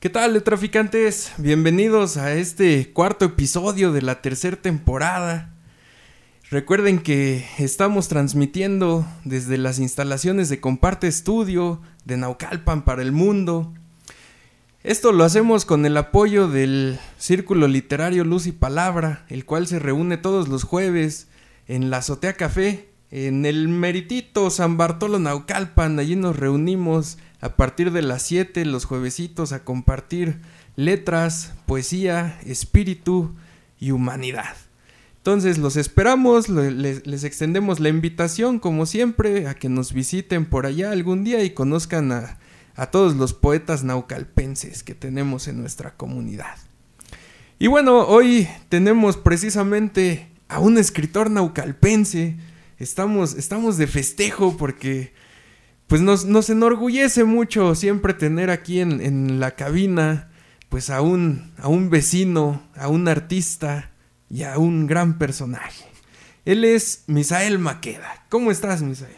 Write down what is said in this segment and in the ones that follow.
¿Qué tal, traficantes? Bienvenidos a este cuarto episodio de la tercera temporada. Recuerden que estamos transmitiendo desde las instalaciones de Comparte Estudio de Naucalpan para el mundo. Esto lo hacemos con el apoyo del Círculo Literario Luz y Palabra, el cual se reúne todos los jueves en la Azotea Café, en el meritito San Bartolo Naucalpan. Allí nos reunimos a partir de las 7 los juevesitos a compartir letras, poesía, espíritu y humanidad. Entonces los esperamos, les, extendemos la invitación como siempre a que nos visiten por allá algún día y conozcan a todos los poetas naucalpenses que tenemos en nuestra comunidad. Y bueno, hoy tenemos precisamente a un escritor naucalpense. Estamos, estamos de festejo porque pues nos, nos enorgullece mucho siempre tener aquí en, en la cabina pues a un, a un vecino, a un artista y a un gran personaje. Él es Misael Maqueda. ¿Cómo estás, Misael?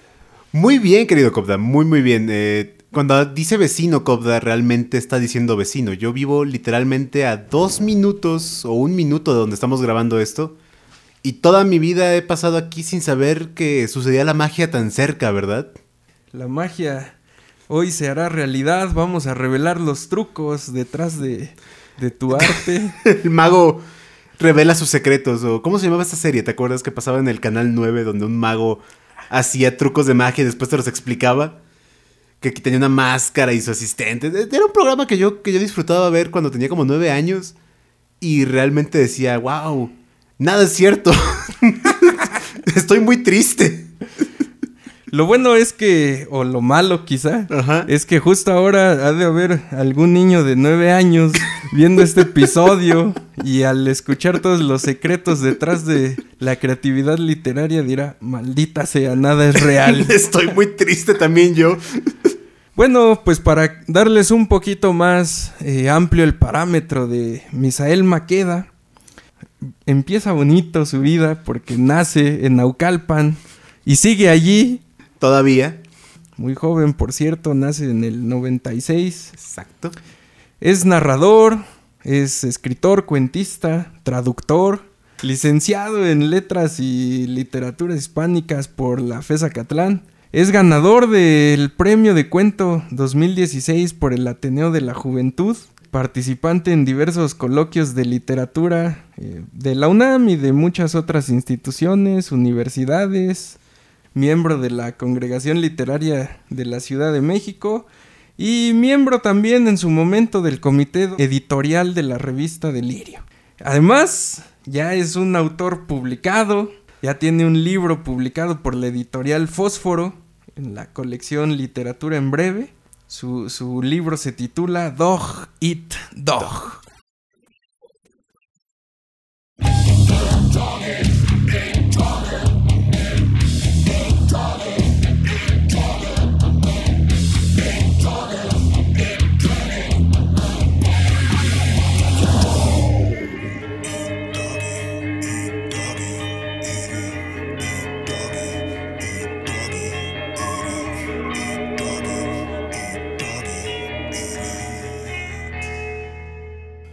Muy bien, querido Copda, muy, muy bien. Eh, cuando dice vecino, Copda realmente está diciendo vecino. Yo vivo literalmente a dos minutos o un minuto de donde estamos grabando esto. Y toda mi vida he pasado aquí sin saber que sucedía la magia tan cerca, ¿verdad? La magia hoy se hará realidad. Vamos a revelar los trucos detrás de, de tu arte. el mago revela sus secretos. O, ¿Cómo se llamaba esta serie? ¿Te acuerdas que pasaba en el canal 9 donde un mago hacía trucos de magia y después te los explicaba? Que tenía una máscara y su asistente. Era un programa que yo, que yo disfrutaba ver cuando tenía como nueve años. Y realmente decía, wow, nada es cierto. Estoy muy triste. Lo bueno es que, o lo malo quizá, es que justo ahora ha de haber algún niño de nueve años viendo este episodio y al escuchar todos los secretos detrás de la creatividad literaria dirá, maldita sea, nada es real. Estoy muy triste también yo. Bueno, pues para darles un poquito más eh, amplio el parámetro de Misael Maqueda, empieza bonito su vida porque nace en Naucalpan y sigue allí Todavía. Muy joven, por cierto, nace en el 96. Exacto. Es narrador, es escritor, cuentista, traductor, licenciado en letras y literaturas hispánicas por la FESA Catlán. Es ganador del premio de cuento 2016 por el Ateneo de la Juventud, participante en diversos coloquios de literatura eh, de la UNAM y de muchas otras instituciones, universidades, miembro de la Congregación Literaria de la Ciudad de México y miembro también en su momento del comité editorial de la revista Delirio. Además, ya es un autor publicado, ya tiene un libro publicado por la editorial Fósforo en la colección Literatura en Breve. Su, su libro se titula Dog Eat Dog.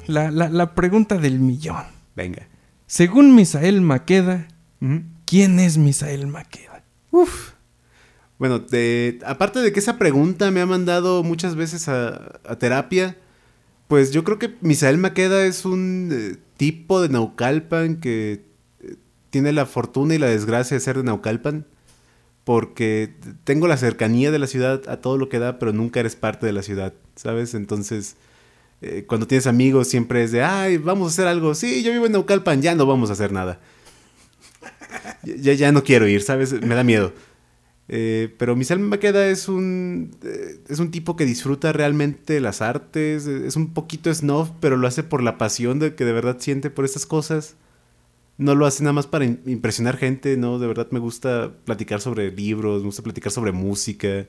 La, pregunta del millón. Venga. Según Misael Maqueda, ¿quién es Misael Maqueda? Uf. Bueno, aparte de que esa pregunta me ha mandado muchas veces a, terapia, pues yo creo que Misael Maqueda es un eh, tipo de Naucalpan que eh, tiene la fortuna y la desgracia de ser de Naucalpan, porque tengo la cercanía de la ciudad a todo lo que da, pero nunca eres parte de la ciudad, ¿sabes? Entonces eh, cuando tienes amigos siempre es de, ay, vamos a hacer algo. Sí, yo vivo en Naucalpan, ya no vamos a hacer nada. ya, ya no quiero ir, ¿sabes? Me da miedo. Eh, pero Misael Maqueda es un, eh, es un tipo que disfruta realmente las artes, es un poquito snob, pero lo hace por la pasión de que de verdad siente por estas cosas. No lo hace nada más para impresionar gente, ¿no? De verdad me gusta platicar sobre libros, me gusta platicar sobre música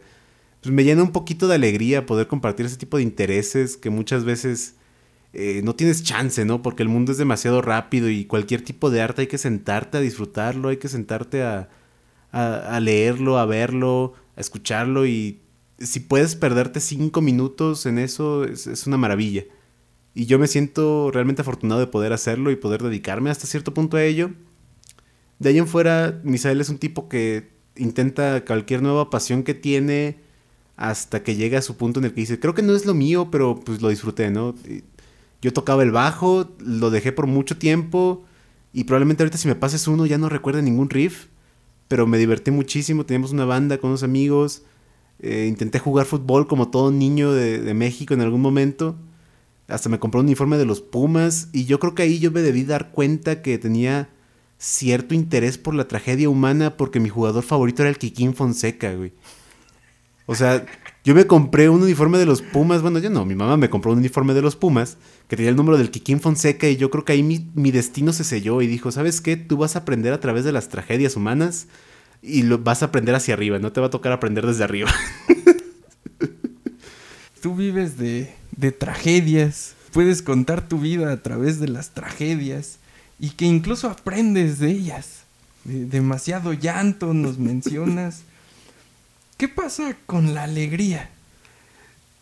pues me llena un poquito de alegría poder compartir ese tipo de intereses que muchas veces eh, no tienes chance, ¿no? Porque el mundo es demasiado rápido y cualquier tipo de arte hay que sentarte a disfrutarlo, hay que sentarte a, a, leerlo, a verlo, a escucharlo y si puedes perderte cinco minutos en eso, es, una maravilla. Y yo me siento realmente afortunado de poder hacerlo y poder dedicarme hasta cierto punto a ello. De ahí en fuera, Misael es un tipo que intenta cualquier nueva pasión que tiene hasta que llega a su punto en el que dice, creo que no es lo mío, pero pues lo disfruté, ¿no? Yo tocaba el bajo, lo dejé por mucho tiempo y probablemente ahorita si me pases uno ya no recuerde ningún riff, pero me divertí muchísimo, teníamos una banda con unos amigos, eh, intenté jugar fútbol como todo niño de, México en algún momento, hasta me compré un uniforme de los Pumas y yo creo que ahí yo me debí dar cuenta que tenía cierto interés por la tragedia humana porque mi jugador favorito era el Kikín Fonseca, güey. O sea, yo me compré un uniforme de los Pumas. Bueno, yo no, mi mamá me compró un uniforme de los Pumas que tenía el número del Kikín Fonseca y yo creo que ahí mi, destino se selló y dijo, ¿sabes qué? Tú vas a aprender a través de las tragedias humanas y lo, vas a aprender hacia arriba, no te va a tocar aprender desde arriba. Tú vives de, de tragedias, puedes contar tu vida a través de las tragedias y que incluso aprendes de ellas. demasiado llanto nos mencionas. ¿Qué pasa con la alegría?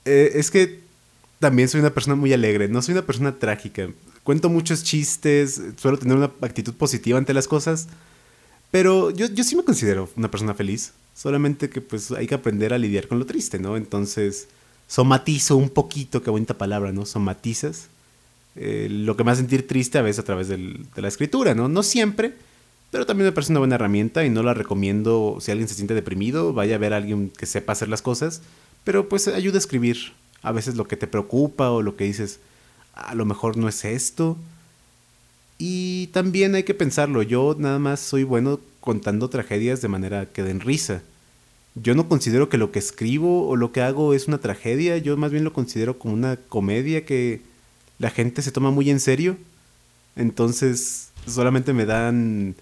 Eh, es que también soy una persona muy alegre, no soy una persona trágica. Cuento muchos chistes, suelo tener una actitud positiva ante las cosas, pero yo, sí me considero una persona feliz. Solamente que pues hay que aprender a lidiar con lo triste, ¿no? Entonces, somatizo un poquito, qué bonita palabra, ¿no? Somatizas. Eh, lo que me hace sentir triste a veces a través de la escritura, ¿no? No siempre, pero también me parece una buena herramienta y no la recomiendo si alguien se siente deprimido, vaya a ver a alguien que sepa hacer las cosas, pero pues ayuda a escribir a veces lo que te preocupa o lo que dices, a lo mejor no es esto. Y también hay que pensarlo, yo nada más soy bueno contando tragedias de manera que den risa. Yo no considero que lo que escribo o lo que hago es una tragedia, yo más bien lo considero como una comedia que la gente se toma muy en serio. Entonces solamente me dan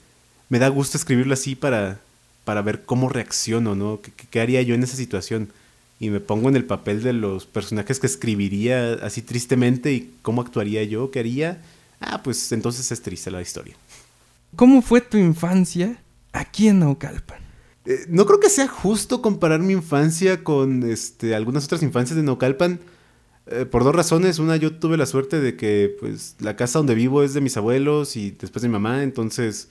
me da gusto escribirlo así para, para ver cómo reacciono, ¿no? ¿Qué, haría yo en esa situación? Y me pongo en el papel de los personajes que escribiría así tristemente y cómo actuaría yo, qué haría. Ah, pues entonces es triste la historia. ¿Cómo fue tu infancia aquí en Naucalpan? Eh, no creo que sea justo comparar mi infancia con este, algunas otras infancias de Naucalpan. Eh, por dos razones. Una, yo tuve la suerte de que pues, la casa donde vivo es de mis abuelos y después de mi mamá. Entonces,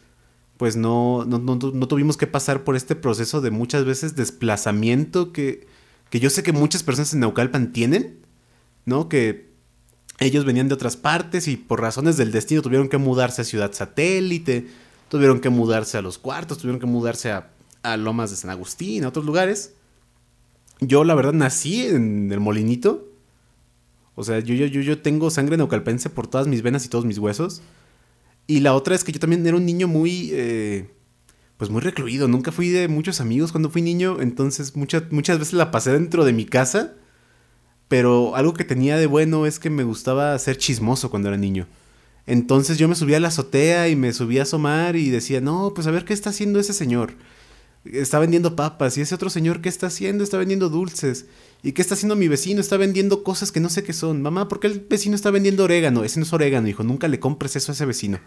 pues no, no, no, tuvimos que pasar por este proceso de muchas veces desplazamiento que, que yo sé que muchas personas en Naucalpan tienen, ¿no? Que ellos venían de otras partes y por razones del destino tuvieron que mudarse a Ciudad Satélite, tuvieron que mudarse a Los Cuartos, tuvieron que mudarse a, a Lomas de San Agustín, a otros lugares. Yo, la verdad, nací en el Molinito. O sea, yo, yo, yo, yo tengo sangre naucalpense por todas mis venas y todos mis huesos. Y la otra es que yo también era un niño muy, eh, pues muy recluido. Nunca fui de muchos amigos cuando fui niño, entonces muchas, muchas veces la pasé dentro de mi casa. Pero algo que tenía de bueno es que me gustaba ser chismoso cuando era niño. Entonces yo me subía a la azotea y me subía a asomar y decía, no, pues a ver qué está haciendo ese señor. Está vendiendo papas y ese otro señor, ¿qué está haciendo? Está vendiendo dulces. ¿Y qué está haciendo mi vecino? Está vendiendo cosas que no sé qué son. Mamá, ¿por qué el vecino está vendiendo orégano? Ese no es orégano, hijo. Nunca le compres eso a ese vecino.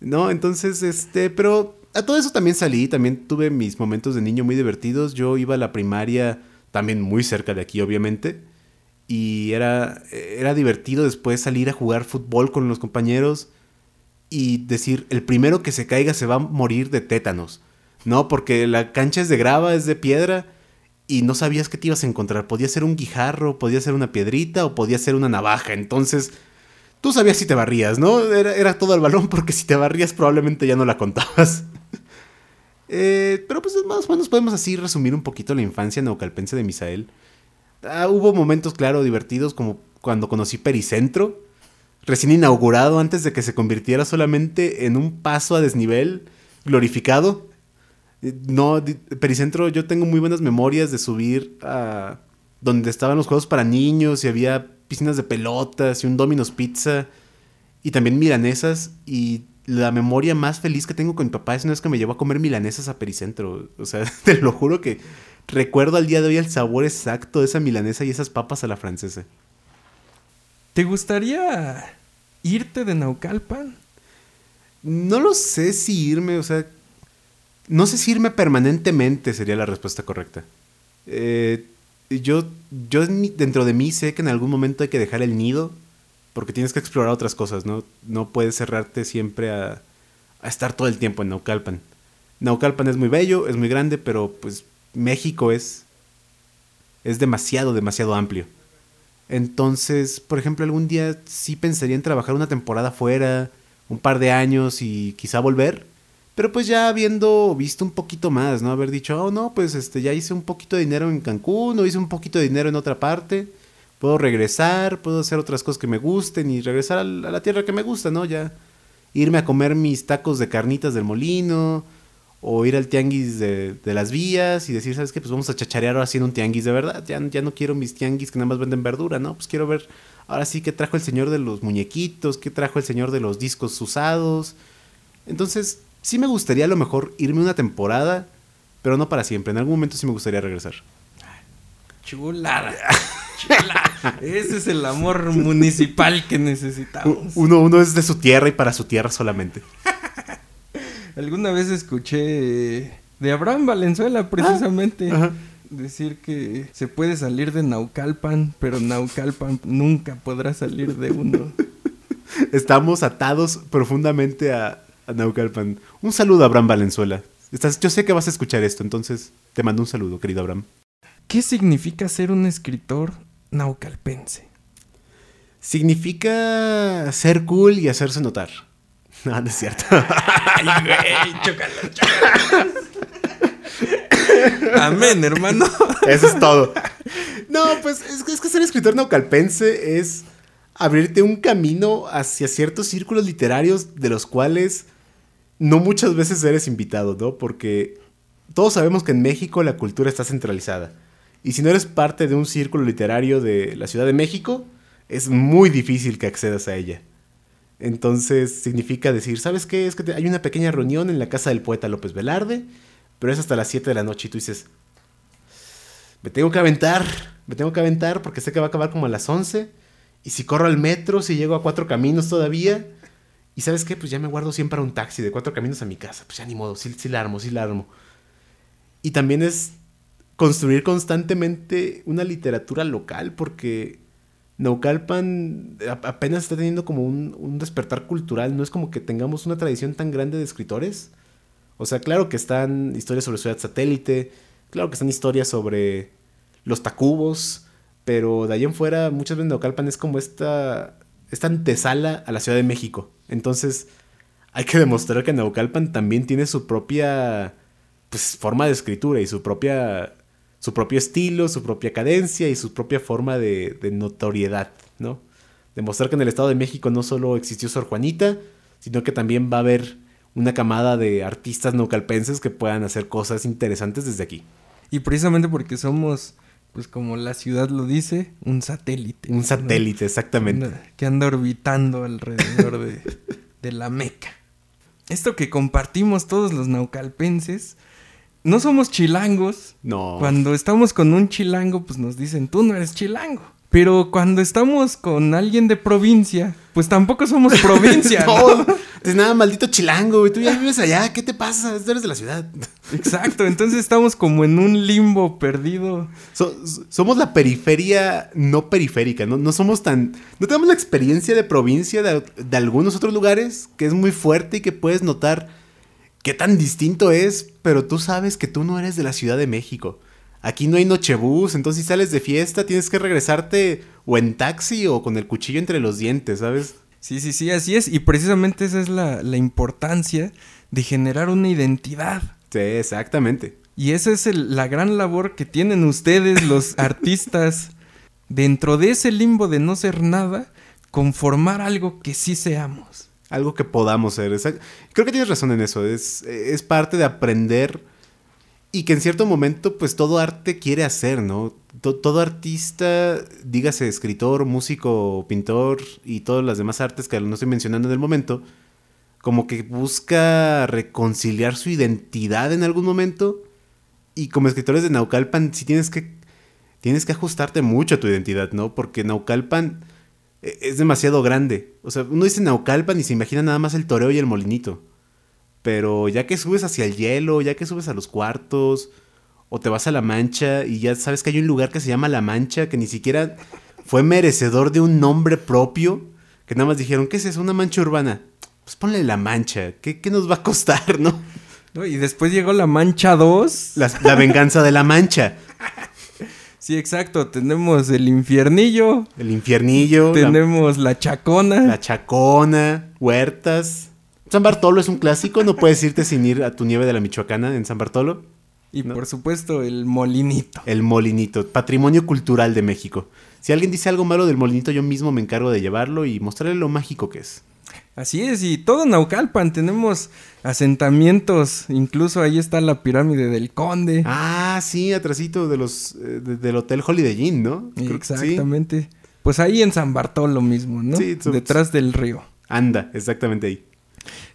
¿No? Entonces, este, pero a todo eso también salí. También tuve mis momentos de niño muy divertidos. Yo iba a la primaria, también muy cerca de aquí, obviamente. Y era, era divertido después salir a jugar fútbol con los compañeros y decir, el primero que se caiga se va a morir de tétanos. No, porque la cancha es de grava, es de piedra y no sabías qué te ibas a encontrar. Podía ser un guijarro, podía ser una piedrita o podía ser una navaja. Entonces, tú sabías si te barrías, ¿no? Era, todo el balón porque si te barrías probablemente ya no la contabas. Eh, pero pues más o menos podemos así resumir un poquito la infancia neocalpense de Misael. Ah, hubo momentos, claro, divertidos como cuando conocí Pericentro, recién inaugurado antes de que se convirtiera solamente en un paso a desnivel glorificado. No, Pericentro, yo tengo muy buenas memorias de subir a donde estaban los juegos para niños y había piscinas de pelotas y un Domino's Pizza y también milanesas y la memoria más feliz que tengo con mi papá es una vez que me llevó a comer milanesas a Pericentro. O sea, te lo juro que recuerdo al día de hoy el sabor exacto de esa milanesa y esas papas a la francesa. ¿Te gustaría irte de Naucalpan? No lo sé si irme, o sea, no sé si irme permanentemente sería la respuesta correcta. Eh, yo, yo dentro de mí sé que en algún momento hay que dejar el nido porque tienes que explorar otras cosas, ¿no? No puedes cerrarte siempre a, a estar todo el tiempo en Naucalpan. Naucalpan es muy bello, es muy grande, pero pues México es, es demasiado, demasiado amplio. Entonces, por ejemplo, algún día sí pensaría en trabajar una temporada fuera, un par de años y quizá volver. Pero pues ya habiendo visto un poquito más, ¿no? Haber dicho, oh no, pues este, ya hice un poquito de dinero en Cancún o hice un poquito de dinero en otra parte. Puedo regresar, puedo hacer otras cosas que me gusten y regresar a la tierra que me gusta, ¿no? Ya irme a comer mis tacos de carnitas del molino, o ir al tianguis de, las vías y decir, ¿sabes qué? Pues vamos a chacharear ahora haciendo un tianguis de verdad. Ya, ya no quiero mis tianguis que nada más venden verdura, ¿no? Pues quiero ver ahora sí qué trajo el señor de los muñequitos, qué trajo el señor de los discos usados. Entonces, sí me gustaría a lo mejor irme una temporada, pero no para siempre. En algún momento sí me gustaría regresar. Chulada. Chulada. Ese es el amor municipal que necesitamos. Uno, uno es de su tierra y para su tierra solamente. Alguna vez escuché de Abraham Valenzuela ah, precisamente decir que se puede salir de Naucalpan, pero Naucalpan nunca podrá salir de uno. Estamos atados profundamente a, Naucalpan. Un saludo a Abraham Valenzuela. Estás, yo sé que vas a escuchar esto, entonces te mando un saludo, querido Abraham. ¿Qué significa ser un escritor naucalpense? Significa ser cool y hacerse notar. No, no es cierto. Ay, güey, Amén, hermano. Eso es todo. No, pues es que, ser escritor naucalpense es abrirte un camino hacia ciertos círculos literarios de los cuales no muchas veces eres invitado, ¿no? Porque todos sabemos que en México la cultura está centralizada. Y si no eres parte de un círculo literario de la Ciudad de México, es muy difícil que accedas a ella. Entonces significa decir, ¿sabes qué? Es que hay una pequeña reunión en la casa del poeta López Velarde, pero es hasta las 7 de la noche y tú dices, me tengo que aventar, me tengo que aventar porque sé que va a acabar como a las 11. Y si corro al metro, si llego a cuatro caminos todavía. Y sabes qué, pues ya me guardo siempre para un taxi de cuatro caminos a mi casa. Pues ya ni modo, sí, la armo, sí la armo. Y también es construir constantemente una literatura local porque Naucalpan apenas está teniendo como un, despertar cultural, no es como que tengamos una tradición tan grande de escritores. O sea, claro que están historias sobre Ciudad Satélite, claro que están historias sobre los Tacubos, pero de ahí en fuera muchas veces Naucalpan es como esta, esta antesala a la Ciudad de México. Entonces hay que demostrar que Naucalpan también tiene su propia pues, forma de escritura y su propia su propio estilo, su propia cadencia y su propia forma de, notoriedad, ¿no? Demostrar que en el Estado de México no solo existió Sor Juanita, sino que también va a haber una camada de artistas naucalpenses que puedan hacer cosas interesantes desde aquí. Y precisamente porque somos, pues como la ciudad lo dice, un satélite. Un satélite, exactamente. Que anda orbitando alrededor de, de la Meca. Esto que compartimos todos los naucalpenses, no somos chilangos. No. Cuando estamos con un chilango, pues nos dicen, tú no eres chilango. Pero cuando estamos con alguien de provincia, pues tampoco somos provincia. no, es nada maldito chilango, güey. Tú ya vives allá, ¿qué te pasa? Tú eres de la ciudad. Exacto, entonces estamos como en un limbo perdido. somos la periferia no periférica, ¿no? No somos tan. No tenemos la experiencia de provincia de, de algunos otros lugares que es muy fuerte y que puedes notar qué tan distinto es, pero tú sabes que tú no eres de la Ciudad de México. Aquí no hay nochebús, entonces si sales de fiesta tienes que regresarte o en taxi o con el cuchillo entre los dientes, ¿sabes? Sí, sí, sí, así es. Y precisamente esa es la, importancia de generar una identidad. Sí, exactamente. Y esa es la gran labor que tienen ustedes, los artistas, dentro de ese limbo de no ser nada, conformar algo que sí seamos algo que podamos ser. Creo que tienes razón en eso. Es, es parte de aprender y que en cierto momento, pues todo arte quiere hacer, ¿no? todo artista, dígase escritor, músico, pintor y todas las demás artes que no estoy mencionando en el momento, como que busca reconciliar su identidad en algún momento. Y como escritores de Naucalpan, sí tienes que, tienes que ajustarte mucho a tu identidad, ¿no? Porque Naucalpan e-, es demasiado grande. O sea, uno dice Naucalpan y se imagina nada más el toreo y el molinito. Pero ya que subes hacia el hielo, ya que subes a los cuartos, o te vas a La Mancha y ya sabes que hay un lugar que se llama La Mancha que ni siquiera fue merecedor de un nombre propio, que nada más dijeron, ¿qué es eso? Una mancha urbana. Pues ponle La Mancha, ¿qué, qué nos va a costar, no? No, Y después llegó la Mancha 2. La, la venganza de La Mancha. Sí, exacto. Tenemos el infiernillo. El infiernillo, la- Tenemos la chacona. la, chacona, huertas. San Bartolo es un clásico, no puedes irte sin ir a tu nieve de la Michoacana en San Bartolo. y ¿no? por supuesto el molinito. El molinito, patrimonio cultural de México. Si alguien dice algo malo del molinito, yo mismo me encargo de llevarlo y mostrarle lo mágico que es. Así es, y todo Naucalpan tenemos asentamientos, incluso ahí está la pirámide del conde. Ah, sí, atrasito de los eh, de- del hotel Holiday Inn, ¿no? Creo que sí. Exactamente. Pues ahí en San Bartolo mismo, ¿no? Sí, Detrás del río. Anda, exactamente ahí.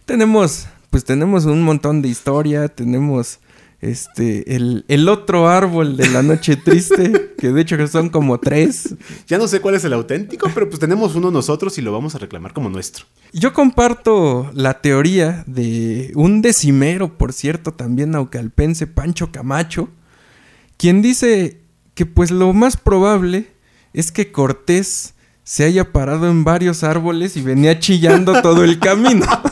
Tenemos, pues tenemos un montón de historia, tenemos este, el, el otro árbol de la noche triste, que de hecho son como tres. Ya no sé cuál es el auténtico, pero pues tenemos uno nosotros y lo vamos a reclamar como nuestro. Yo comparto la teoría de un decimero, por cierto, también naucalpense, Pancho Camacho, quien dice que pues lo más probable es que Cortés se haya parado en varios árboles y venía chillando todo el camino.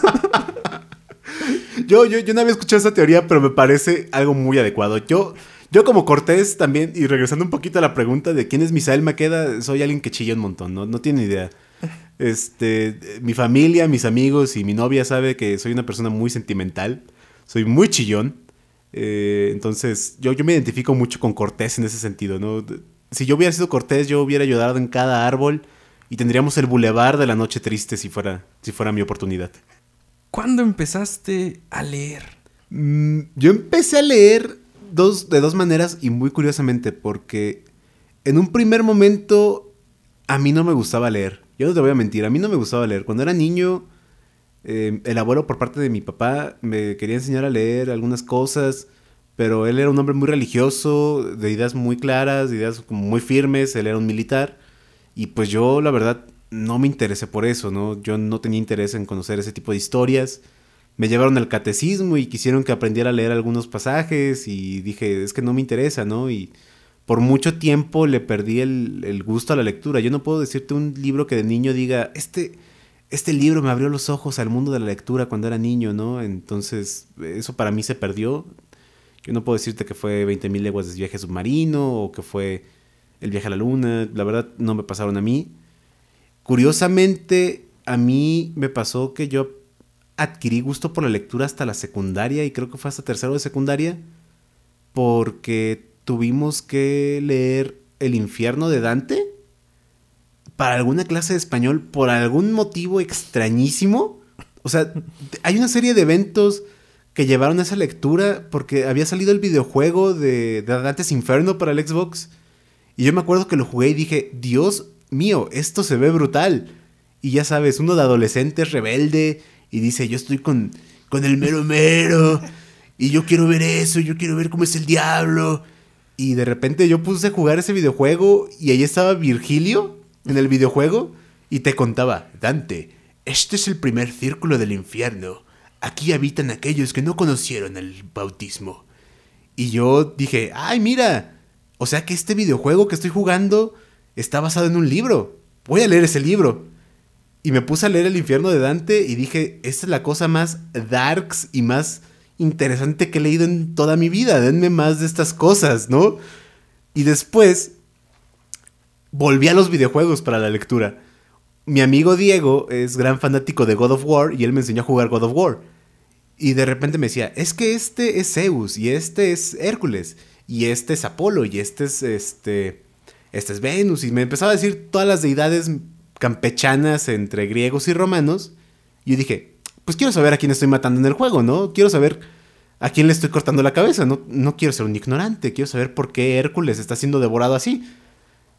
Yo, yo, yo no había escuchado esa teoría, pero me parece algo muy adecuado. Yo, yo como Cortés también, y regresando un poquito a la pregunta de quién es Misael Maqueda, soy alguien que chilla un montón, ¿no? No tiene idea. Este, mi familia, mis amigos y mi novia sabe que soy una persona muy sentimental. Soy muy chillón. Eh, entonces, yo, yo me identifico mucho con Cortés en ese sentido, ¿no? Si yo hubiera sido Cortés, yo hubiera ayudado en cada árbol y tendríamos el bulevar de la noche triste si fuera, si fuera mi oportunidad. ¿Cuándo empezaste a leer? Mm, yo empecé a leer dos, de dos maneras y muy curiosamente, porque en un primer momento a mí no me gustaba leer. Yo no te voy a mentir, a mí no me gustaba leer. Cuando era niño, eh, el abuelo por parte de mi papá me quería enseñar a leer algunas cosas, pero él era un hombre muy religioso, de ideas muy claras, de ideas como muy firmes, él era un militar, y pues yo la verdad no me interesé por eso, ¿no? Yo no tenía interés en conocer ese tipo de historias me llevaron al catecismo y quisieron que aprendiera a leer algunos pasajes y dije, es que no me interesa, ¿no? Y por mucho tiempo le perdí el, el gusto a la lectura. Yo no puedo decirte un libro que de niño diga, este, este libro me abrió los ojos al mundo de la lectura cuando era niño, ¿no? Entonces, eso para mí se perdió. Yo no puedo decirte que fue 20.000 leguas de viaje submarino o que fue el viaje a la luna. La verdad, no me pasaron a mí. Curiosamente, a mí me pasó que yo adquirí gusto por la lectura hasta la secundaria y creo que fue hasta tercero de secundaria porque tuvimos que leer El infierno de Dante para alguna clase de español por algún motivo extrañísimo. O sea, hay una serie de eventos que llevaron a esa lectura porque había salido el videojuego de, de Dante's Inferno para el Xbox y yo me acuerdo que lo jugué y dije, Dios mío, esto se ve brutal. Y ya sabes, uno de adolescente es rebelde y dice, yo estoy con, con el mero mero y yo quiero ver eso, yo quiero ver cómo es el diablo. Y de repente yo puse a jugar ese videojuego y ahí estaba Virgilio en el videojuego y te contaba, Dante, este es el primer círculo del infierno. Aquí habitan aquellos que no conocieron el bautismo. Y yo dije, ay, mira, o sea que este videojuego que estoy jugando está basado en un libro. Voy a leer ese libro. Y me puse a leer El infierno de Dante y dije, esta es la cosa más darks y más interesante que he leído en toda mi vida. Denme más de estas cosas, ¿no? Y después volví a los videojuegos para la lectura. Mi amigo Diego es gran fanático de God of War y él me enseñó a jugar God of War. Y de repente me decía, es que este es Zeus y este es Hércules y este es Apolo y este es este este es Venus y me empezaba a decir todas las deidades campechanas entre griegos y romanos. Y yo dije, pues quiero saber a quién estoy matando en el juego, ¿no? Quiero saber a quién le estoy cortando la cabeza, no, no quiero ser un ignorante, quiero saber por qué Hércules está siendo devorado así.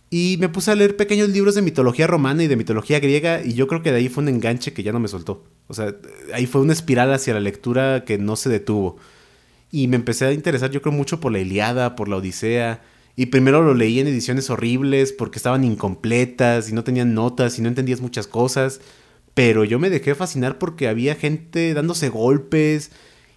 Y me puse a leer pequeños libros de mitología romana y de mitología griega y yo creo que de ahí fue un enganche que ya no me soltó. O sea, ahí fue una espiral hacia la lectura que no se detuvo. Y me empecé a interesar yo creo mucho por la Iliada, por la Odisea. Y primero lo leí en ediciones horribles porque estaban incompletas y no tenían notas y no entendías muchas cosas. Pero yo me dejé fascinar porque había gente dándose golpes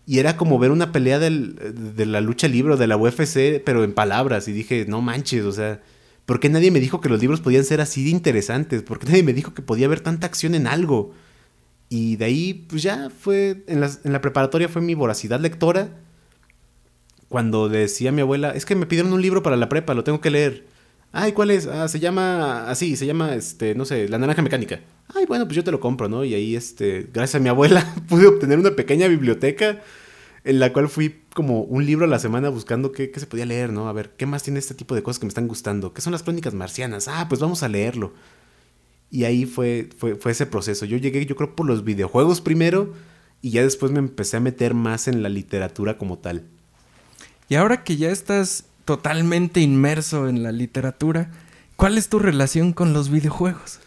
Y era como ver una pelea de la lucha libre de la UFC, pero en palabras. Y dije, no manches, o sea, ¿por qué nadie me dijo que los libros podían ser así de interesantes? ¿Por qué nadie me dijo que podía haber tanta acción en algo? Y de ahí, pues ya fue, en la, en la preparatoria fue mi voracidad lectora. Cuando decía mi abuela, es que me pidieron un libro para la prepa, lo tengo que leer. Ay, ¿cuál es? Ah, se llama así, se llama, este, no sé, La Naranja Mecánica. Ay, bueno, pues yo te lo compro, ¿no? Y ahí, este, gracias a mi abuela, pude obtener una pequeña biblioteca en la cual fui como un libro a la semana buscando qué, qué, se podía leer, ¿no? A ver, ¿qué más tiene este tipo de cosas que me están gustando? ¿Qué son las crónicas marcianas? Ah, pues vamos a leerlo. Y ahí fue, fue, fue ese proceso. Yo llegué, yo creo, por los videojuegos primero y ya después me empecé a meter más en la literatura como tal. Y ahora que ya estás totalmente inmerso en la literatura, ¿cuál es tu relación con los videojuegos?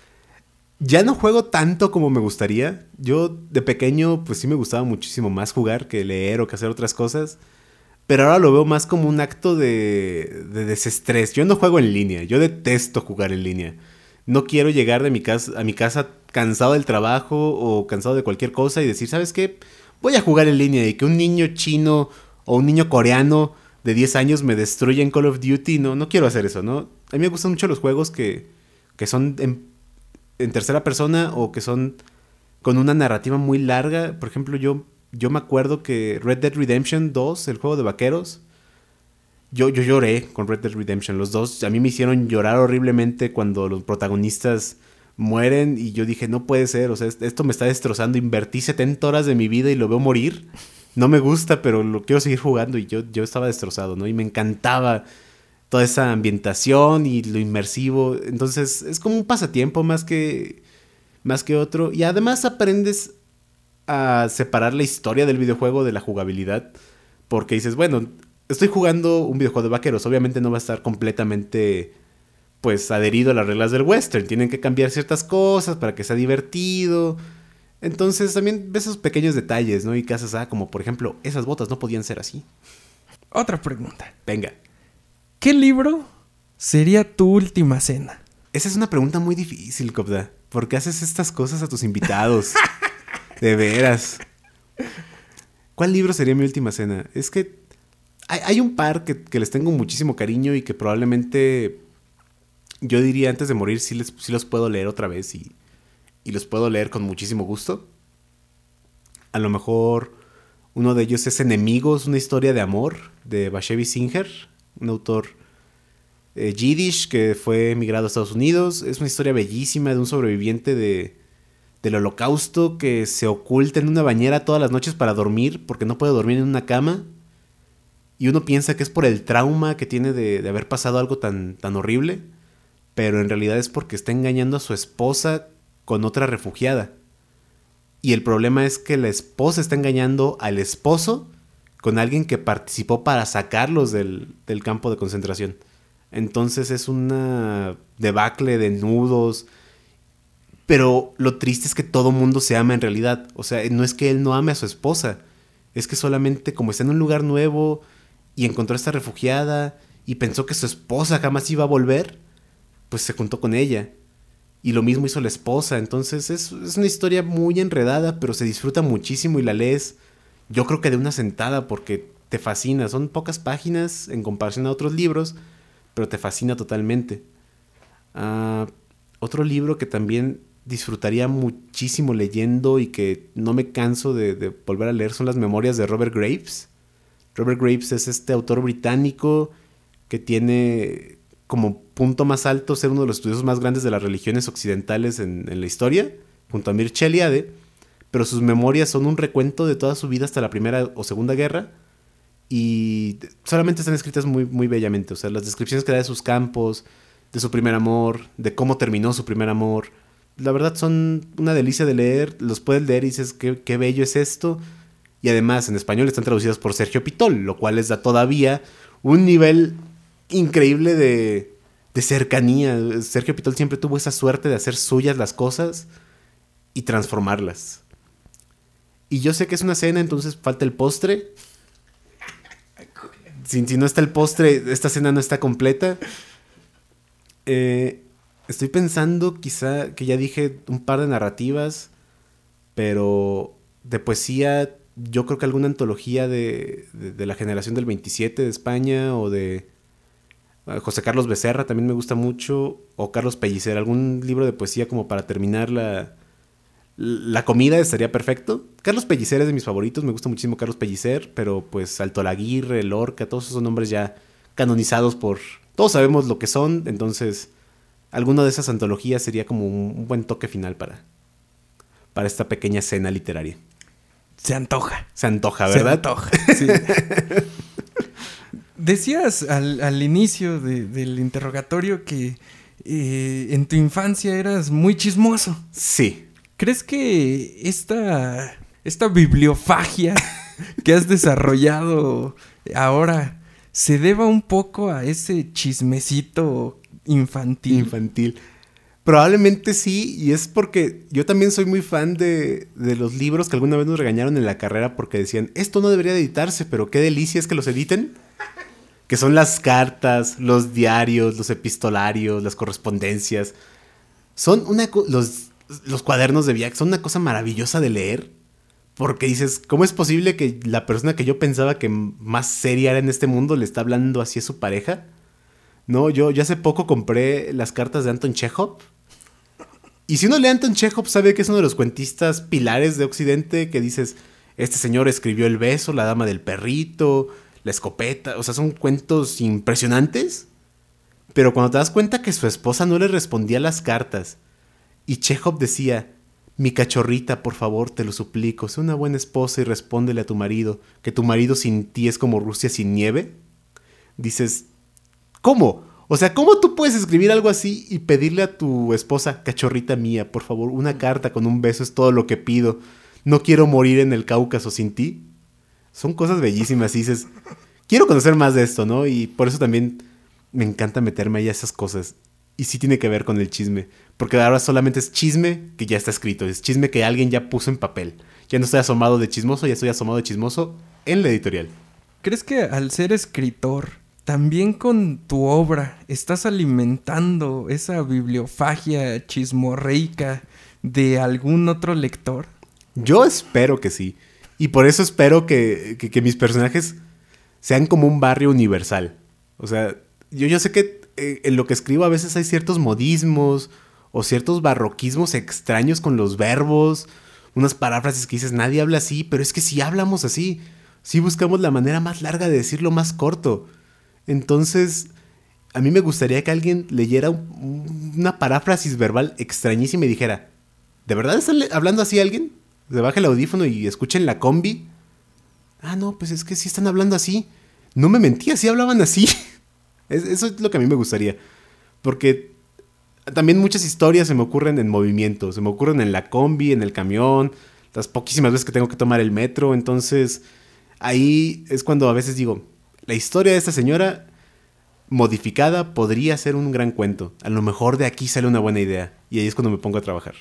Ya no juego tanto como me gustaría. Yo de pequeño pues sí me gustaba muchísimo más jugar que leer o que hacer otras cosas. Pero ahora lo veo más como un acto de, de desestrés. Yo no juego en línea. Yo detesto jugar en línea. No quiero llegar de mi casa, a mi casa cansado del trabajo o cansado de cualquier cosa y decir, ¿sabes qué? Voy a jugar en línea y que un niño chino o un niño coreano de 10 años me destruyen Call of Duty. No, no quiero hacer eso, ¿no? A mí me gustan mucho los juegos que, que son en, en, tercera persona o que son con una narrativa muy larga. Por ejemplo, yo, yo me acuerdo que Red Dead Redemption 2, el juego de vaqueros, yo, yo lloré con Red Dead Redemption. Los dos a mí me hicieron llorar horriblemente cuando los protagonistas mueren y yo dije, no puede ser, o sea, esto me está destrozando. Invertí 70 horas de mi vida y lo veo morir no me gusta, pero lo quiero seguir jugando y yo, yo estaba destrozado, ¿no? Y me encantaba toda esa ambientación y lo inmersivo. Entonces es como un pasatiempo más que, más que otro. Y además aprendes a separar la historia del videojuego de la jugabilidad. Porque dices, bueno, estoy jugando un videojuego de vaqueros. Obviamente no va a estar completamente pues adherido a las reglas del western. Tienen que cambiar ciertas cosas para que sea divertido entonces también ves esos pequeños detalles, ¿no? Y que haces, ah, como por ejemplo, esas botas no podían ser así. Otra pregunta. Venga. ¿Qué libro sería tu última cena? Esa es una pregunta muy difícil, Copda. ¿Por qué haces estas cosas a tus invitados? de veras. ¿Cuál libro sería mi última cena? Es que hay, un par que, les tengo muchísimo cariño y que probablemente yo diría antes de morir sí, les, sí los puedo leer otra vez y, y los puedo leer con muchísimo gusto. A lo mejor uno de ellos es Enemigos, una historia de amor de Bashevi Singer, un autor eh, yiddish que fue emigrado a Estados Unidos. Es una historia bellísima de un sobreviviente de, del holocausto que se oculta en una bañera todas las noches para dormir porque no puede dormir en una cama. Y uno piensa que es por el trauma que tiene de, de haber pasado algo tan, tan horrible, pero en realidad es porque está engañando a su esposa con otra refugiada. Y el problema es que la esposa está engañando al esposo con alguien que participó para sacarlos del, campo de concentración. Entonces es una debacle de nudos. Pero lo triste es que todo mundo se ama en realidad. O sea, no es que él no ame a su esposa. Es que solamente como está en un lugar nuevo y encontró a esta refugiada y pensó que su esposa jamás iba a volver, pues se juntó con ella. Y lo mismo hizo la esposa. Entonces es, una historia muy enredada, pero se disfruta muchísimo y la lees, yo creo que de una sentada, porque te fascina. Son pocas páginas en comparación a otros libros, pero te fascina totalmente. Ah, otro libro que también disfrutaría muchísimo leyendo y que no me canso de, de, volver a leer son las memorias de Robert Graves. Robert Graves es este autor británico que tiene como punto más alto ser uno de los estudiosos más grandes de las religiones occidentales en, la historia, junto a Mircea Eliade, pero sus memorias son un recuento de toda su vida hasta la Primera o Segunda Guerra y solamente están escritas muy, muy bellamente, o sea, las descripciones que da de sus campos, de su primer amor, de cómo terminó su primer amor, la verdad son una delicia de leer, los puedes leer y dices qué, qué bello es esto, y además en español están traducidas por Sergio Pitol, lo cual les da todavía un nivel increíble de, de cercanía. Sergio Pitol siempre tuvo esa suerte de hacer suyas las cosas y transformarlas. Y yo sé que es una cena, entonces falta el postre. Si, si no está el postre, esta cena no está completa. Eh, estoy pensando quizá que ya dije un par de narrativas, pero de poesía yo creo que alguna antología de, de, la generación del 27 de España o de José Carlos Becerra también me gusta mucho, o Carlos Pellicer, algún libro de poesía como para terminar la, la comida estaría perfecto. Carlos Pellicer es de mis favoritos, me gusta muchísimo Carlos Pellicer, pero pues Alto Laguirre, Lorca, todos esos nombres ya canonizados por... Todos sabemos lo que son, entonces alguna de esas antologías sería como un, buen toque final para, para esta pequeña cena literaria. Se antoja. Se antoja, ¿verdad? Se antoja. Sí. Decías al, inicio del interrogatorio que eh, en tu infancia eras muy chismoso. Sí. ¿Crees que esta, esta bibliofagia que has desarrollado ahora se deba un poco a ese chismecito infantil? Infantil. Probablemente sí, y es porque yo también soy muy fan de, de, los libros que alguna vez nos regañaron en la carrera porque decían, esto no debería de editarse, pero qué delicia es que los editen que son las cartas, los diarios, los epistolarios, las correspondencias. Son una los, los cuadernos de viaje son una cosa maravillosa de leer. Porque dices, ¿cómo es posible que la persona que yo pensaba que más seria era en este mundo le está hablando así a su pareja? No, yo, yo hace poco compré las cartas de Anton Chekhov. Y si uno lee Anton Chekhov, sabe que es uno de los cuentistas pilares de Occidente que dices, este señor escribió El beso, La dama del perrito, la escopeta, o sea, son cuentos impresionantes. Pero cuando te das cuenta que su esposa no le respondía las cartas y Chekhov decía, mi cachorrita, por favor, te lo suplico, sé una buena esposa y respóndele a tu marido, que tu marido sin ti es como Rusia sin nieve, dices, ¿cómo? O sea, ¿cómo tú puedes escribir algo así y pedirle a tu esposa, cachorrita mía, por favor, una carta con un beso es todo lo que pido, no quiero morir en el Cáucaso sin ti? Son cosas bellísimas y dices, quiero conocer más de esto, ¿no? Y por eso también me encanta meterme ahí a esas cosas. Y sí tiene que ver con el chisme. Porque ahora solamente es chisme que ya está escrito. Es chisme que alguien ya puso en papel. Ya no estoy asomado de chismoso, ya estoy asomado de chismoso en la editorial. ¿Crees que al ser escritor, también con tu obra, estás alimentando esa bibliofagia chismorreica de algún otro lector? Yo espero que sí. Y por eso espero que, mis personajes sean como un barrio universal. O sea, yo, yo sé que eh, en lo que escribo a veces hay ciertos modismos o ciertos barroquismos extraños con los verbos, unas paráfrasis que dices, nadie habla así, pero es que si hablamos así, si buscamos la manera más larga de decirlo más corto. Entonces, a mí me gustaría que alguien leyera una paráfrasis verbal extrañísima y dijera, ¿de verdad está hablando así alguien? Se baje el audífono y escuchen la combi. Ah, no, pues es que sí están hablando así. No me mentía, sí hablaban así. eso es lo que a mí me gustaría. Porque también muchas historias se me ocurren en movimiento. Se me ocurren en la combi, en el camión, las poquísimas veces que tengo que tomar el metro. Entonces, ahí es cuando a veces digo, la historia de esta señora modificada podría ser un gran cuento. A lo mejor de aquí sale una buena idea. Y ahí es cuando me pongo a trabajar.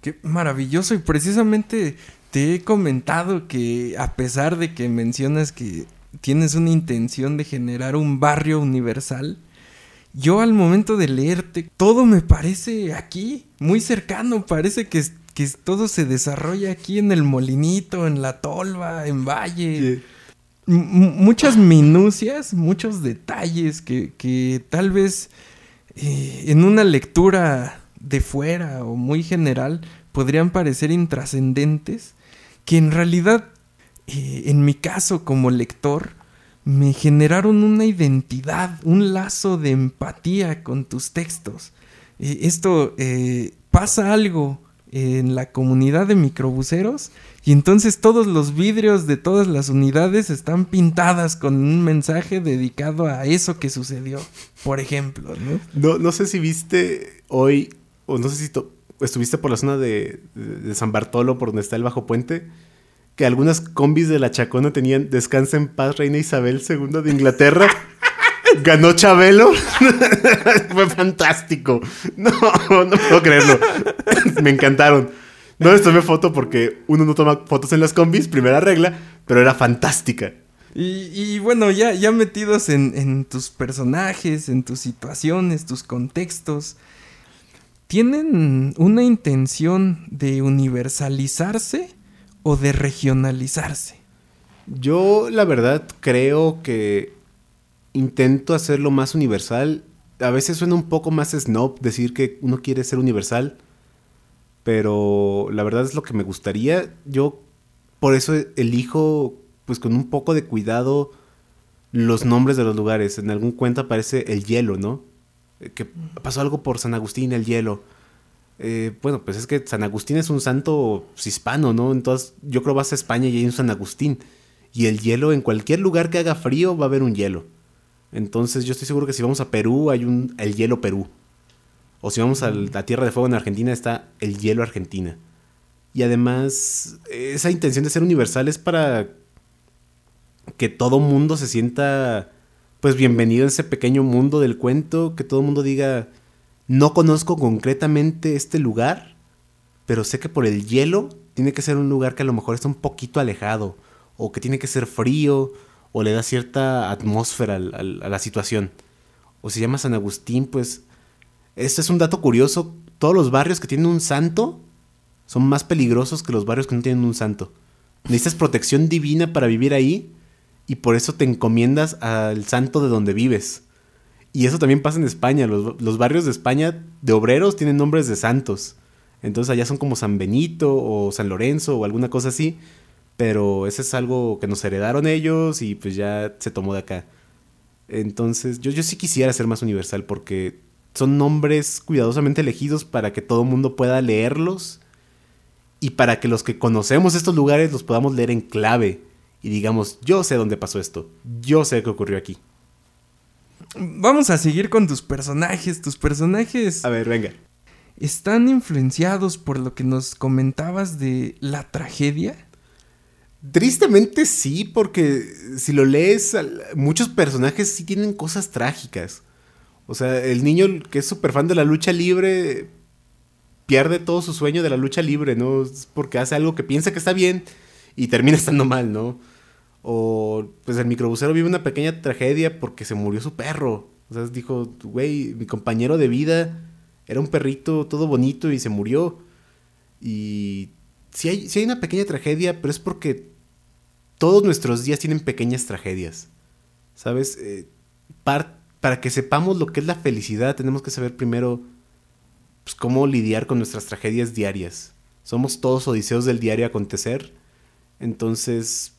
Qué maravilloso. Y precisamente te he comentado que a pesar de que mencionas que tienes una intención de generar un barrio universal, yo al momento de leerte, todo me parece aquí, muy cercano, parece que, que todo se desarrolla aquí en el molinito, en la tolva, en valle. Muchas minucias, muchos detalles que, que tal vez eh, en una lectura de fuera o muy general podrían parecer intrascendentes, que en realidad, eh, en mi caso como lector, me generaron una identidad, un lazo de empatía con tus textos. Eh, esto eh, pasa algo en la comunidad de microbuseros y entonces todos los vidrios de todas las unidades están pintadas con un mensaje dedicado a eso que sucedió, por ejemplo. No, no, no sé si viste hoy o no sé si estuviste por la zona de, San Bartolo, por donde está el Bajo Puente, que algunas combis de la Chacona tenían Descansa en paz, Reina Isabel II de Inglaterra. Ganó Chabelo. Fue fantástico. No, no puedo creerlo. Me encantaron. No les tomé foto porque uno no toma fotos en las combis, primera regla, pero era fantástica. Y, bueno, ya, ya metidos en, en tus personajes, en tus situaciones, tus contextos, ¿tienen una intención de universalizarse? o de regionalizarse? Yo la verdad creo que intento hacerlo más universal. A veces suena un poco más snob decir que uno quiere ser universal, pero la verdad es lo que me gustaría. Yo por eso elijo pues con un poco de cuidado los nombres de los lugares. En algún cuento aparece el hielo, ¿no? Que pasó algo por San Agustín, el hielo. Eh, bueno, pues es que San Agustín es un santo hispano, ¿no? Entonces yo creo vas a España y hay un San Agustín. Y el hielo, en cualquier lugar que haga frío, va a haber un hielo. Entonces yo estoy seguro que si vamos a Perú, hay un, el hielo Perú. O si vamos a la Tierra de Fuego en Argentina, está el hielo Argentina. Y además, esa intención de ser universal es para que todo mundo se sienta pues bienvenido en ese pequeño mundo del cuento, que todo mundo diga, no conozco concretamente este lugar, pero sé que por el hielo tiene que ser un lugar que a lo mejor está un poquito alejado, o que tiene que ser frío, o le da cierta atmósfera a la situación. O se llama San Agustín, pues este es un dato curioso, todos los barrios que tienen un santo son más peligrosos que los barrios que no tienen un santo. Necesitas protección divina para vivir ahí y por eso te encomiendas al santo de donde vives. Y eso también pasa en España. Los, barrios de España de obreros tienen nombres de santos. Entonces allá son como San Benito o San Lorenzo o alguna cosa así. Pero ese es algo que nos heredaron ellos y pues ya se tomó de acá. Entonces yo, yo sí quisiera ser más universal porque son nombres cuidadosamente elegidos para que todo el mundo pueda leerlos y para que los que conocemos estos lugares los podamos leer en clave y digamos, yo sé dónde pasó esto, yo sé qué ocurrió aquí. Vamos a seguir con tus personajes, tus personajes... A ver, venga. ¿Están influenciados por lo que nos comentabas de la tragedia? Tristemente sí, porque si lo lees, muchos personajes sí tienen cosas trágicas. O sea, el niño que es súper fan de la lucha libre pierde todo su sueño de la lucha libre, ¿no? Es porque hace algo que piensa que está bien y termina estando mal, ¿no? O pues el microbusero vive una pequeña tragedia porque se murió su perro. O sea, dijo, güey, mi compañero de vida era un perrito todo bonito y se murió. Y si hay, hay una pequeña tragedia, pero es porque todos nuestros días tienen pequeñas tragedias. ¿Sabes? Eh, para que sepamos lo que es la felicidad, tenemos que saber primero pues, cómo lidiar con nuestras tragedias diarias. Somos todos odiseos del diario acontecer. Entonces,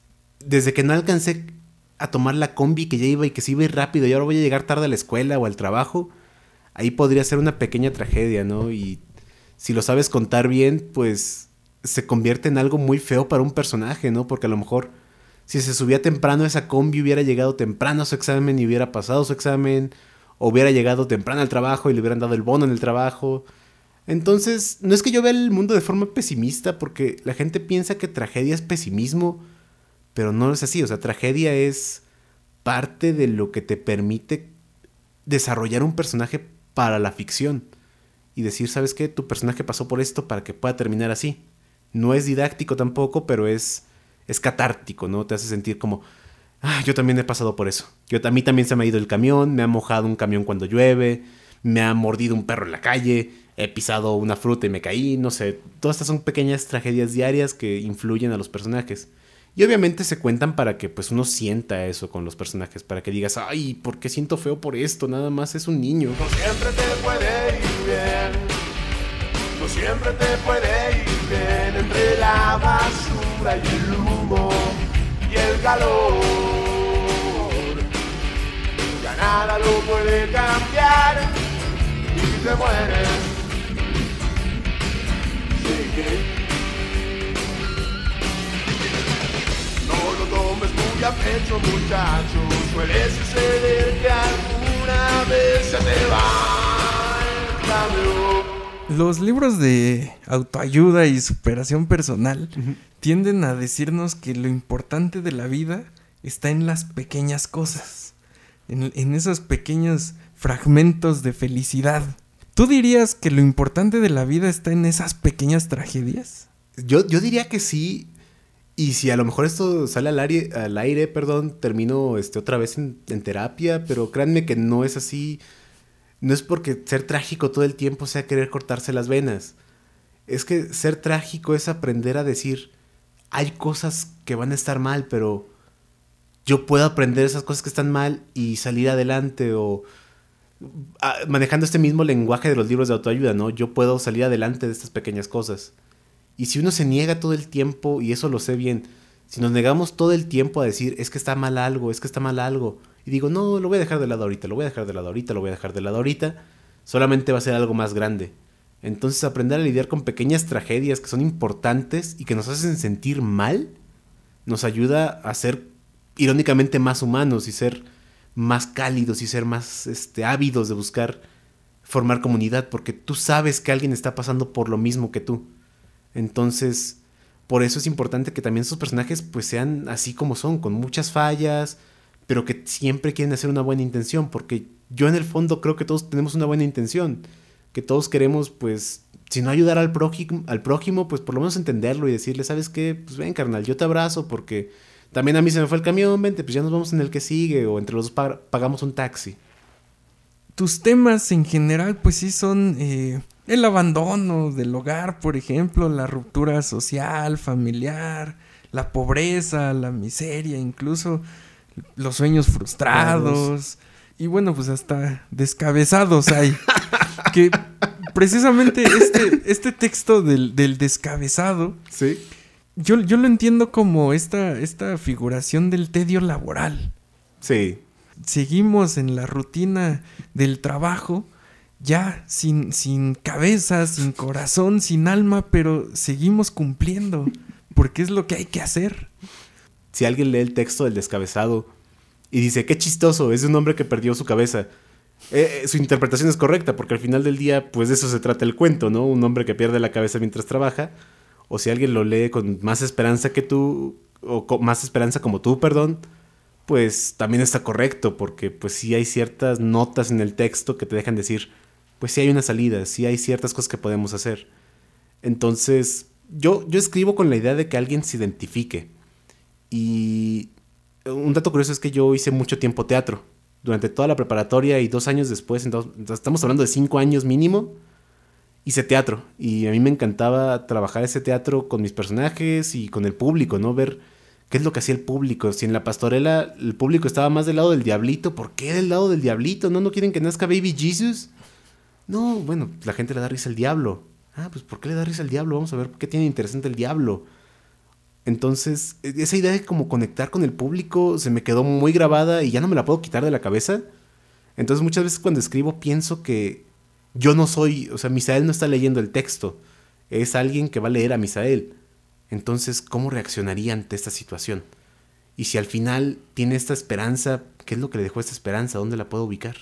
desde que no alcancé a tomar la combi que ya iba y que se iba ir rápido y ahora voy a llegar tarde a la escuela o al trabajo, ahí podría ser una pequeña tragedia, ¿no? Y si lo sabes contar bien, pues se convierte en algo muy feo para un personaje, ¿no? Porque a lo mejor si se subía temprano esa combi hubiera llegado temprano a su examen y hubiera pasado su examen, o hubiera llegado temprano al trabajo y le hubieran dado el bono en el trabajo. Entonces, no es que yo vea el mundo de forma pesimista, porque la gente piensa que tragedia es pesimismo, pero no es así, o sea, tragedia es parte de lo que te permite desarrollar un personaje para la ficción y decir, ¿sabes qué? Tu personaje pasó por esto para que pueda terminar así. No es didáctico tampoco, pero es, es catártico, ¿no? Te hace sentir como, ah, yo también he pasado por eso. Yo, a mí también se me ha ido el camión, me ha mojado un camión cuando llueve, me ha mordido un perro en la calle, he pisado una fruta y me caí, no sé. Todas estas son pequeñas tragedias diarias que influyen a los personajes. Y obviamente se cuentan para que pues uno sienta eso con los personajes, para que digas, ay, ¿por qué siento feo por esto? Nada más es un niño. No siempre te puede ir bien, no siempre te puede ir bien entre la basura y el humo y el calor. Ya nada lo puede cambiar y te mueres. Sí, No lo tomes muy a pecho, muchacho. Suele suceder que alguna vez se te va el cambio. Los libros de autoayuda y superación personal tienden a decirnos que lo importante de la vida está en las pequeñas cosas, en, en esos pequeños fragmentos de felicidad. ¿Tú dirías que lo importante de la vida está en esas pequeñas tragedias? Yo, yo diría que sí, y si a lo mejor esto sale al aire, al aire perdón, termino este, otra vez en, terapia, pero créanme que no es así. No es porque ser trágico todo el tiempo sea querer cortarse las venas. Es que ser trágico es aprender a decir, hay cosas que van a estar mal, pero yo puedo aprender esas cosas que están mal y salir adelante o ah, manejando este mismo lenguaje de los libros de autoayuda, ¿no? Yo puedo salir adelante de estas pequeñas cosas. Y si uno se niega todo el tiempo, y eso lo sé bien, si nos negamos todo el tiempo a decir, es que está mal algo, es que está mal algo, y digo, no, lo voy a dejar de lado ahorita, lo voy a dejar de lado ahorita, lo voy a dejar de lado ahorita, solamente va a ser algo más grande. Entonces aprender a lidiar con pequeñas tragedias que son importantes y que nos hacen sentir mal, nos ayuda a ser irónicamente más humanos y ser más cálidos y ser más este, ávidos de buscar formar comunidad, porque tú sabes que alguien está pasando por lo mismo que tú. Entonces, por eso es importante que también esos personajes pues sean así como son, con muchas fallas, pero que siempre quieren hacer una buena intención, porque yo en el fondo creo que todos tenemos una buena intención, que todos queremos pues, si no ayudar al prójimo, al pues por lo menos entenderlo y decirle, ¿sabes qué? Pues ven carnal, yo te abrazo porque también a mí se me fue el camión, vente, pues ya nos vamos en el que sigue o entre los dos pagamos un taxi. Tus temas en general pues sí son... Eh el abandono del hogar, por ejemplo, la ruptura social, familiar, la pobreza, la miseria, incluso los sueños frustrados. Y bueno, pues hasta descabezados hay. que precisamente este, este texto del, descabezado. Sí. Yo, yo, lo entiendo como esta, esta figuración del tedio laboral. Sí. Seguimos en la rutina del trabajo ya sin, sin cabeza, sin corazón, sin alma, pero seguimos cumpliendo, porque es lo que hay que hacer. Si alguien lee el texto del descabezado y dice, qué chistoso, es un hombre que perdió su cabeza, eh, eh, su interpretación es correcta, porque al final del día, pues de eso se trata el cuento, ¿no? Un hombre que pierde la cabeza mientras trabaja, o si alguien lo lee con más esperanza que tú, o con más esperanza como tú, perdón, pues también está correcto, porque pues sí hay ciertas notas en el texto que te dejan decir, pues sí hay una salida, sí hay ciertas cosas que podemos hacer. Entonces, yo, yo escribo con la idea de que alguien se identifique. Y un dato curioso es que yo hice mucho tiempo teatro. Durante toda la preparatoria y dos años después, entonces, estamos hablando de cinco años mínimo, hice teatro. Y a mí me encantaba trabajar ese teatro con mis personajes y con el público, ¿no? Ver qué es lo que hacía el público. Si en la pastorela el público estaba más del lado del diablito, ¿por qué del lado del diablito? ¿No, no quieren que nazca Baby Jesus? No, bueno, la gente le da risa al diablo. Ah, pues ¿por qué le da risa al diablo? Vamos a ver qué tiene interesante el diablo. Entonces, e, esa idea de como conectar con el público se me quedó muy grabada y ya no me la puedo quitar de la cabeza. Entonces, muchas veces cuando escribo pienso que yo no soy, o sea, Misael no está leyendo el texto, es alguien que va a leer a Misael. Entonces, ¿cómo reaccionaría ante esta situación? Y si al final tiene esta esperanza, ¿qué es lo que le dejó esta esperanza? ¿Dónde la puedo ubicar?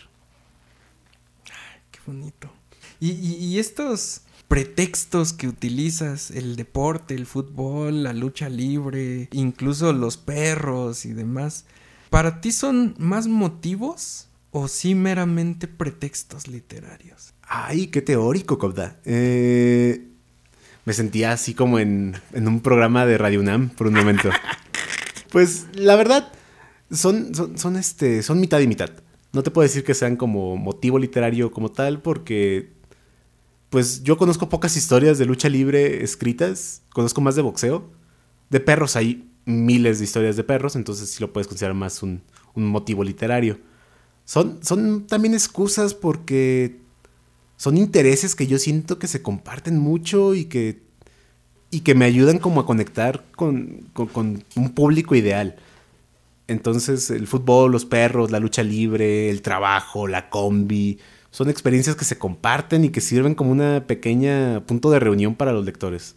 bonito. Y, estos pretextos que utilizas, el deporte, el fútbol, la lucha libre, incluso los perros y demás, ¿para ti son más motivos o sí meramente pretextos literarios? Ay, qué teórico, Cobda. Eh, me sentía así como en, en, un programa de Radio UNAM por un momento. pues la verdad, son, son, son, este, son mitad y mitad. No te puedo decir que sean como motivo literario como tal, porque pues yo conozco pocas historias de lucha libre escritas, conozco más de boxeo. De perros hay miles de historias de perros, entonces sí lo puedes considerar más un, motivo literario. Son, son también excusas porque son intereses que yo siento que se comparten mucho y que, y que me ayudan como a conectar con, con un público ideal. Entonces el fútbol, los perros, la lucha libre, el trabajo, la combi, son experiencias que se comparten y que sirven como una pequeña punto de reunión para los lectores.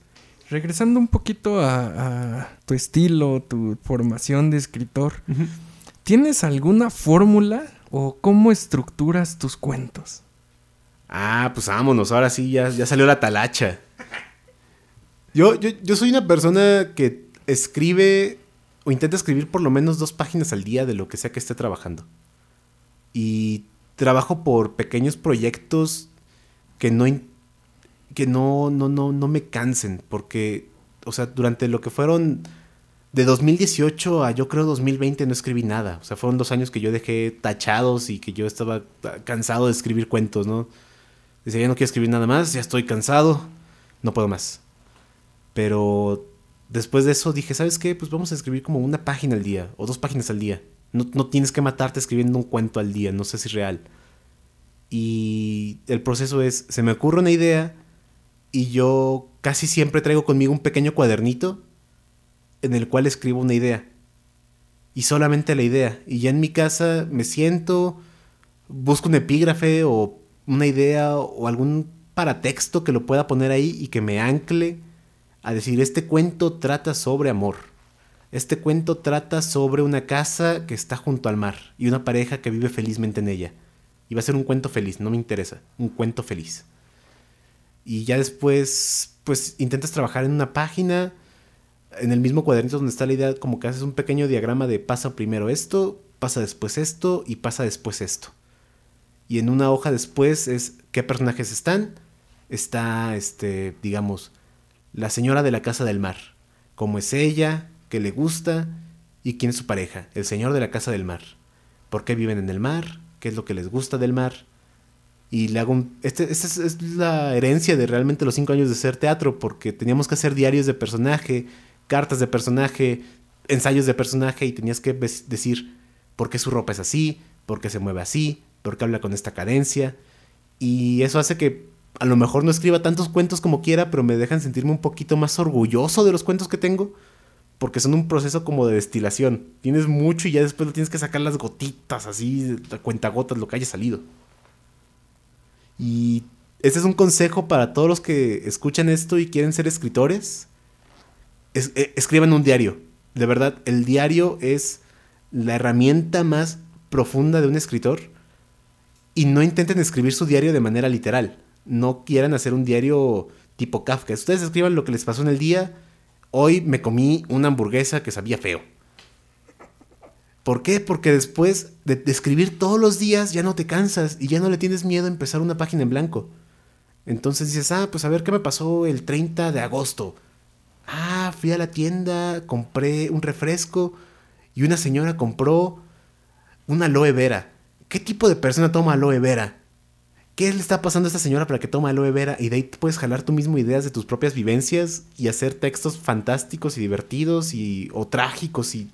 Regresando un poquito a, tu estilo, tu formación de escritor, ¿tienes alguna fórmula o cómo estructuras tus cuentos? Ah, pues vámonos, ahora sí, ya, ya salió la talacha. Yo, yo, yo soy una persona que escribe o intenta escribir por lo menos dos páginas al día de lo que sea que esté trabajando. Y trabajo por pequeños proyectos que no que no, no, no, no me cansen, porque, o sea, durante lo que fueron de 2018 a yo creo 2020 no escribí nada. O sea, fueron dos años que yo dejé tachados y que yo estaba cansado de escribir cuentos, ¿no? Decía, ya no quiero escribir nada más, ya estoy cansado, no puedo más. Pero después de eso dije, ¿sabes qué? Pues vamos a escribir como una página al día o dos páginas al día. No, no tienes que matarte escribiendo un cuento al día, no sé si es real. Y el proceso es, se me ocurre una idea y yo casi siempre traigo conmigo un pequeño cuadernito en el cual escribo una idea. Y solamente la idea. Y ya en mi casa me siento, busco un epígrafe o una idea o algún paratexto que lo pueda poner ahí y que me ancle a decir, este cuento trata sobre amor. Este cuento trata sobre una casa que está junto al mar y una pareja que vive felizmente en ella. Y va a ser un cuento feliz, no me interesa, un cuento feliz. Y ya después, pues intentas trabajar en una página, en el mismo cuadernito donde está la idea, como que haces un pequeño diagrama de pasa primero esto, pasa después esto y pasa después esto. Y en una hoja después es qué personajes están. Está, este, digamos, la señora de la casa del mar. Cómo es ella, qué le gusta y quién es su pareja, el señor de la casa del mar. ¿Por qué viven en el mar? qué es lo que les gusta del mar. Y le hago un... Este, es, la herencia de realmente los cinco años de ser teatro, porque teníamos que hacer diarios de personaje, cartas de personaje, ensayos de personaje, y tenías que decir por qué su ropa es así, por qué se mueve así, por qué habla con esta cadencia. Y eso hace que a lo mejor no escriba tantos cuentos como quiera, pero me dejan sentirme un poquito más orgulloso de los cuentos que tengo porque son un proceso como de destilación. Tienes mucho y ya después lo tienes que sacar las gotitas, así, a cuentagotas, lo que haya salido. Y este es un consejo para todos los que escuchan esto y quieren ser escritores. Eh, escriban un diario. De verdad, el diario es la herramienta más profunda de un escritor. Y no intenten escribir su diario de manera literal. No quieran hacer un diario tipo Kafka. Ustedes escriban lo que les pasó en el día Hoy me comí una hamburguesa que sabía feo. ¿Por qué? Porque después de, escribir todos los días ya no te cansas y ya no le tienes miedo a empezar una página en blanco. Entonces dices, ah, pues a ver qué me pasó el 30 de agosto. Ah, fui a la tienda, compré un refresco y una señora compró una aloe vera. ¿Qué tipo de persona toma aloe vera? ¿Qué le está pasando a esta señora para que toma aloe vera? Y de ahí puedes jalar tú mismo ideas de tus propias vivencias y hacer textos fantásticos y divertidos y, o trágicos y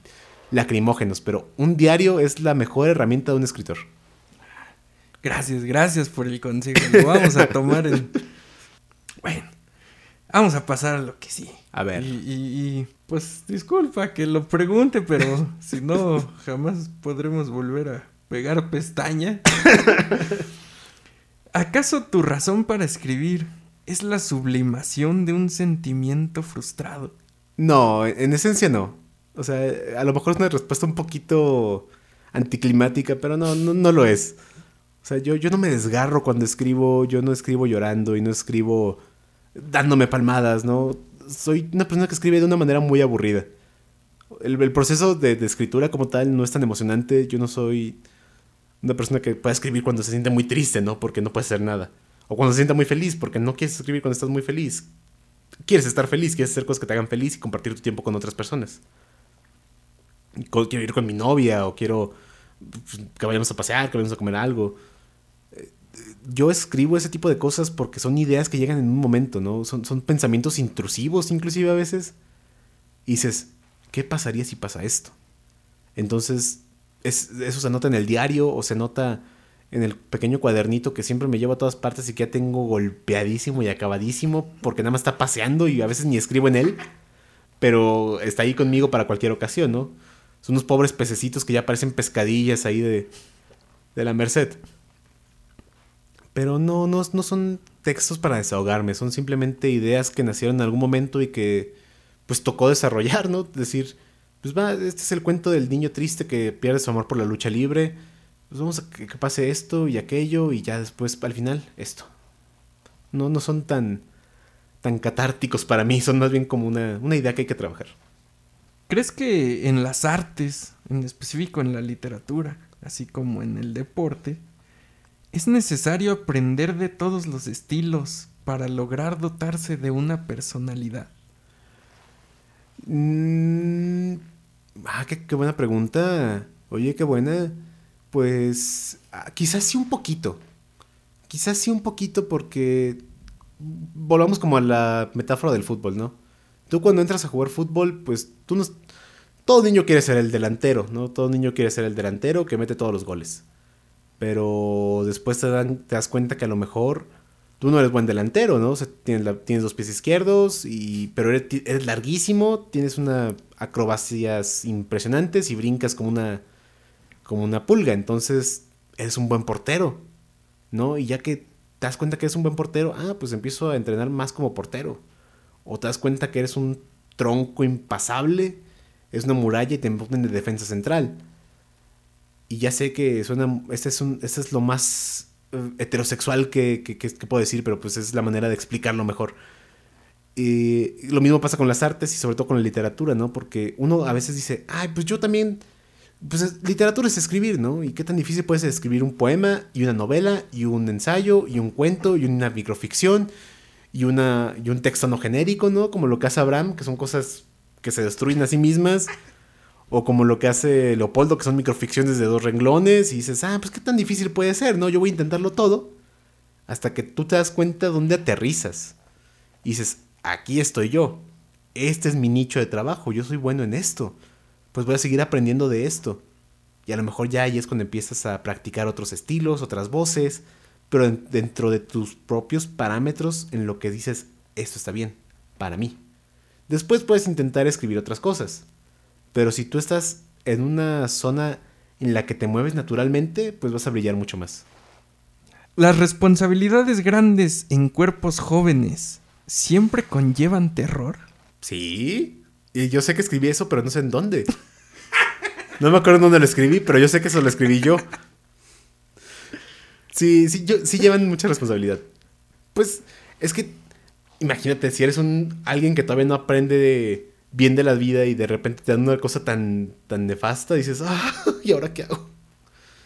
lacrimógenos. Pero un diario es la mejor herramienta de un escritor. Gracias, gracias por el consejo. Lo vamos a tomar en... Bueno, vamos a pasar a lo que sí. A ver. Y, y pues disculpa que lo pregunte, pero si no, jamás podremos volver a pegar pestaña. ¿Acaso tu razón para escribir es la sublimación de un sentimiento frustrado? No, en esencia no. O sea, a lo mejor es una respuesta un poquito anticlimática, pero no, no, lo es. O sea, yo, yo no me desgarro cuando escribo, yo no escribo llorando y no escribo dándome palmadas, ¿no? Soy una persona que escribe de una manera muy aburrida. El, proceso de, escritura como tal no es tan emocionante, yo no soy una persona que puede escribir cuando se siente muy triste, ¿no? Porque no puede hacer nada. O cuando se siente muy feliz, porque no quieres escribir cuando estás muy feliz. Quieres estar feliz, quieres hacer cosas que te hagan feliz y compartir tu tiempo con otras personas. Quiero ir con mi novia o quiero pues, que vayamos a pasear, que vayamos a comer algo. Eh, yo escribo ese tipo de cosas porque son ideas que llegan en un momento, ¿no? Son, son pensamientos intrusivos inclusive a veces. Y dices, ¿qué pasaría si pasa esto? Entonces eso se nota en el diario o se nota en el pequeño cuadernito que siempre me llevo a todas partes y que ya tengo golpeadísimo y acabadísimo porque nada más está paseando y a veces ni escribo en él, pero está ahí conmigo para cualquier ocasión, ¿no? Son unos pobres pececitos que ya parecen pescadillas ahí de, de la Merced. Pero no, no, no son textos para desahogarme, son simplemente ideas que nacieron en algún momento y que pues tocó desarrollar, ¿no? Decir, pues va, este es el cuento del niño triste que pierde su amor por la lucha libre. Pues vamos a que, pase esto y aquello y ya después al final esto. No, no son tan, tan catárticos para mí, son más bien como una, una idea que hay que trabajar. ¿Crees que en las artes, en específico en la literatura, así como en el deporte, es necesario aprender de todos los estilos para lograr dotarse de una personalidad? Mm, ah, qué, buena pregunta. Oye, qué buena. Pues ah, quizás sí un poquito. Quizás sí un poquito porque volvamos como a la metáfora del fútbol, ¿no? Tú cuando entras a jugar fútbol, pues tú no... Todo niño quiere ser el delantero, ¿no? Todo niño quiere ser el delantero que mete todos los goles. Pero después te, te das cuenta que a lo mejor tú no eres buen delantero, ¿no? O sea, tienes, la- dos pies izquierdos, y, pero eres, larguísimo, tienes una acrobacias impresionantes y brincas como una, como una pulga. Entonces, eres un buen portero, ¿no? Y ya que te das cuenta que eres un buen portero, ah, pues empiezo a entrenar más como portero. O te das cuenta que eres un tronco impasable, es una muralla y te ponen de defensa central. Y ya sé que suena. Este es, un, este es lo más heterosexual que, que- que- puedo decir, pero pues es la manera de explicarlo mejor. Y lo mismo pasa con las artes y sobre todo con la literatura, ¿no? Porque uno a veces dice, ay, pues yo también. Pues es- literatura es escribir, ¿no? Y qué tan difícil puede ser escribir un poema y una novela y un ensayo y un cuento y una microficción y, una, y un texto no genérico, ¿no? Como lo que hace Abraham, que son cosas que se destruyen a sí mismas. O como lo que hace Leopoldo, que son microficciones de dos renglones. Y dices, ah, pues qué tan difícil puede ser, ¿no? Yo voy a intentarlo todo. Hasta que tú te das cuenta dónde aterrizas. Y dices, aquí estoy yo. Este es mi nicho de trabajo. Yo soy bueno en esto. Pues voy a seguir aprendiendo de esto. Y a lo mejor ya ahí es cuando empiezas a practicar otros estilos, otras voces. Pero en- dentro de tus propios parámetros en lo que dices, esto está bien, para mí. Después puedes intentar escribir otras cosas. Pero si tú estás en una zona en la que te mueves naturalmente, pues vas a brillar mucho más. Las responsabilidades grandes en cuerpos jóvenes siempre conllevan terror. Sí. Y yo sé que escribí eso, pero no sé en dónde. No me acuerdo en dónde lo escribí, pero yo sé que eso lo escribí yo. Sí, sí, yo, sí llevan mucha responsabilidad. Pues es que, imagínate, si eres un alguien que todavía no aprende de- bien de la vida y de repente te dan una cosa tan, tan nefasta, dices, ah, ¿y ahora qué hago?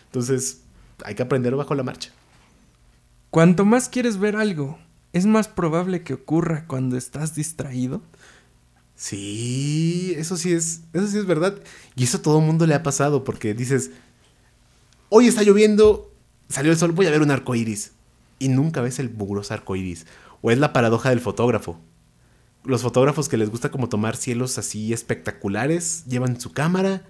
Entonces, hay que aprender bajo la marcha. Cuanto más quieres ver algo, es más probable que ocurra cuando estás distraído. Sí, eso sí es, eso sí es verdad. Y eso a todo mundo le ha pasado porque dices, hoy está lloviendo, salió el sol, voy a ver un arco iris. Y nunca ves el mugroso arco iris. O es la paradoja del fotógrafo. Los fotógrafos que les gusta como tomar cielos así espectaculares, llevan su cámara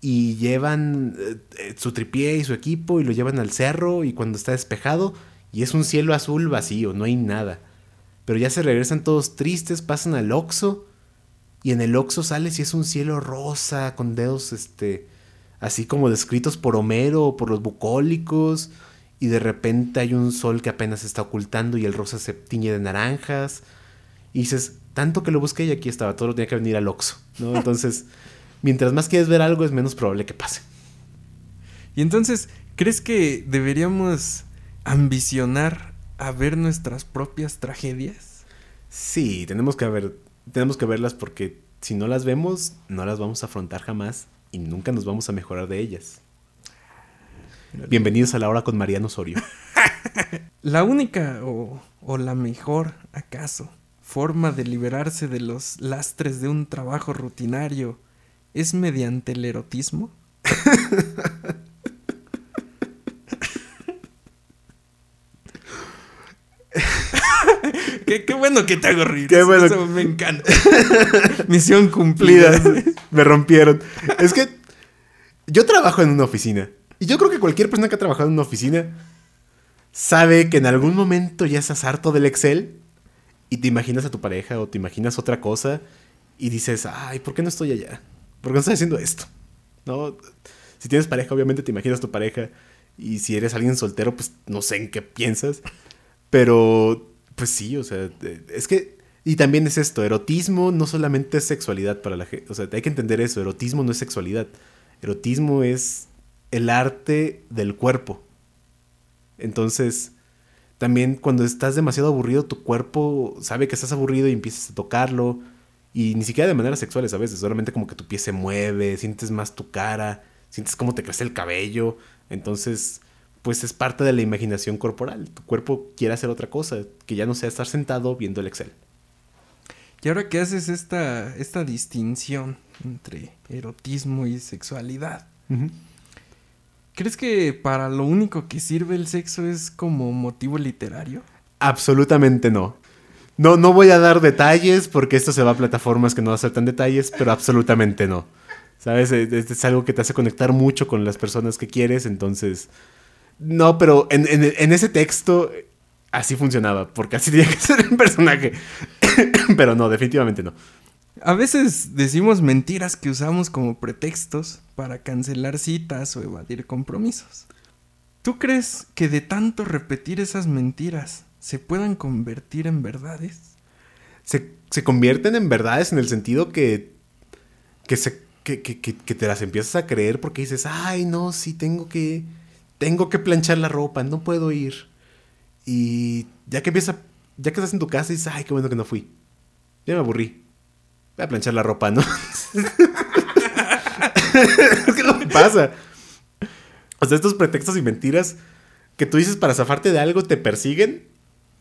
y llevan eh, eh, su tripié y su equipo y lo llevan al cerro y cuando está despejado y es un cielo azul vacío, no hay nada. Pero ya se regresan todos tristes, pasan al Oxxo y en el Oxxo sales y es un cielo rosa con dedos este así como descritos por Homero o por los bucólicos y de repente hay un sol que apenas está ocultando y el rosa se tiñe de naranjas y dices, tanto que lo busqué y aquí estaba, todo lo tenía que venir al Oxxo, ¿no? Entonces, mientras más quieres ver algo es menos probable que pase. Y entonces, ¿crees que deberíamos ambicionar a ver nuestras propias tragedias? Sí, tenemos que ver, tenemos que verlas porque si no las vemos, no las vamos a afrontar jamás y nunca nos vamos a mejorar de ellas. Bienvenidos a la hora con Mariano Osorio. La única o, o la mejor, acaso, forma de liberarse de los lastres de un trabajo rutinario es mediante el erotismo? qué, qué bueno que te hago reír. Qué eso- bueno. eso me encanta. Misión cumplida. Me rompieron. Es que yo trabajo en una oficina. Y yo creo que cualquier persona que ha trabajado en una oficina sabe que en algún momento ya estás harto del Excel y te imaginas a tu pareja o te imaginas otra cosa y dices, ay, ¿por qué no estoy allá? ¿Por qué no estoy haciendo esto? ¿No? Si tienes pareja, obviamente te imaginas tu pareja. Y si eres alguien soltero, pues no sé en qué piensas. Pero, pues sí, o sea, eh, es que... Y también es esto, erotismo no solamente es sexualidad para la gente. O sea, hay que entender eso, erotismo no es sexualidad. Erotismo es el arte del cuerpo. Entonces, también cuando estás demasiado aburrido, tu cuerpo sabe que estás aburrido y empiezas a tocarlo. Y ni siquiera de manera sexuales a veces, solamente como que tu pie se mueve, sientes más tu cara, sientes cómo te crece el cabello. Entonces, pues es parte de la imaginación corporal. Tu cuerpo quiere hacer otra cosa, que ya no sea estar sentado viendo el Excel. Y ahora que haces esta, esta distinción entre erotismo y sexualidad, ¿crees que para lo único que sirve el sexo es como motivo literario? Absolutamente no. No, no voy a dar detalles porque esto se va a plataformas que no aceptan detalles, pero absolutamente no. ¿Sabes? Es, es algo que te hace conectar mucho con las personas que quieres, entonces... No, pero en, en- ese texto así funcionaba, porque así tenía que ser el personaje. pero no, definitivamente no. A veces decimos mentiras que usamos como pretextos para cancelar citas o evadir compromisos. ¿Tú crees que de tanto repetir esas mentiras se puedan convertir en verdades? se, se convierten en verdades en el sentido que, que, se, que, que- que- te las empiezas a creer porque dices, ay, no, sí, tengo que, tengo que planchar la ropa, no puedo ir. Y ya que empieza, ya que estás en tu casa, dices, ay, qué bueno que no fui. Ya me aburrí. Voy a planchar la ropa, ¿no? es que lo que pasa. O sea, estos pretextos y mentiras que tú dices para zafarte de algo te persiguen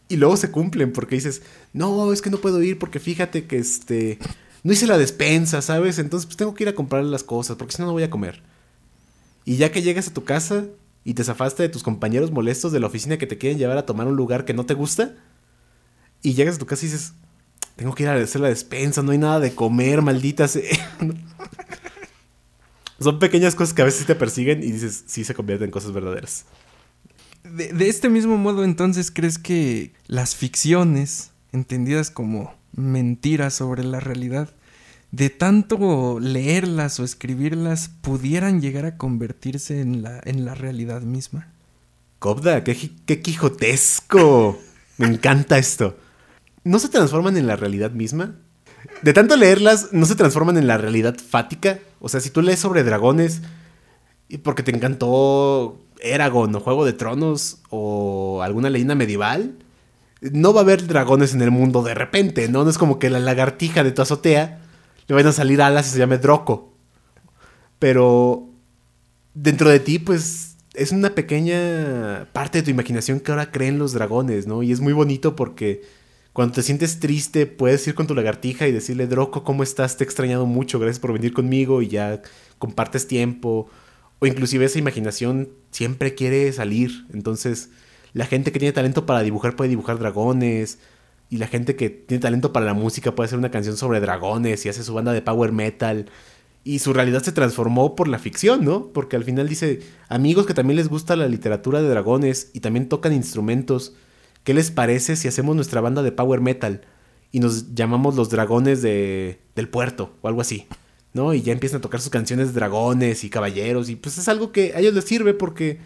y luego se cumplen porque dices, no, es que no puedo ir porque fíjate que este, no hice la despensa, ¿sabes? Entonces pues tengo que ir a comprar las cosas porque si no, no voy a comer. Y ya que llegas a tu casa y te zafaste de tus compañeros molestos de la oficina que te quieren llevar a tomar un lugar que no te gusta, y llegas a tu casa y dices, tengo que ir a hacer la despensa, no hay nada de comer, maldita sea. Son pequeñas cosas que a veces te persiguen y dices, sí se convierten en cosas verdaderas. De, de este mismo modo, entonces, ¿crees que las ficciones, entendidas como mentiras sobre la realidad, de tanto leerlas o escribirlas, pudieran llegar a convertirse en la, en la realidad misma? Cobda, qué, qué quijotesco. Me encanta esto. ¿No se transforman en la realidad misma? De tanto leerlas, ¿no se transforman en la realidad fática? O sea, si tú lees sobre dragones y porque te encantó Eragon o Juego de Tronos o alguna leyenda medieval, no va a haber dragones en el mundo de repente, ¿no? No es como que la lagartija de tu azotea le vayan a salir alas y se llame Droco. Pero dentro de ti, pues, es una pequeña parte de tu imaginación que ahora creen los dragones, ¿no? Y es muy bonito porque cuando te sientes triste, puedes ir con tu lagartija y decirle, Droco, ¿cómo estás? Te he extrañado mucho, gracias por venir conmigo y ya compartes tiempo. O inclusive esa imaginación siempre quiere salir. Entonces, la gente que tiene talento para dibujar puede dibujar dragones. Y la gente que tiene talento para la música puede hacer una canción sobre dragones y hace su banda de power metal. Y su realidad se transformó por la ficción, ¿no? Porque al final dice, amigos que también les gusta la literatura de dragones y también tocan instrumentos, ¿qué les parece si hacemos nuestra banda de power metal y nos llamamos los dragones de, del puerto o algo así? ¿No? Y ya empiezan a tocar sus canciones de dragones y caballeros y pues es algo que a ellos les sirve porque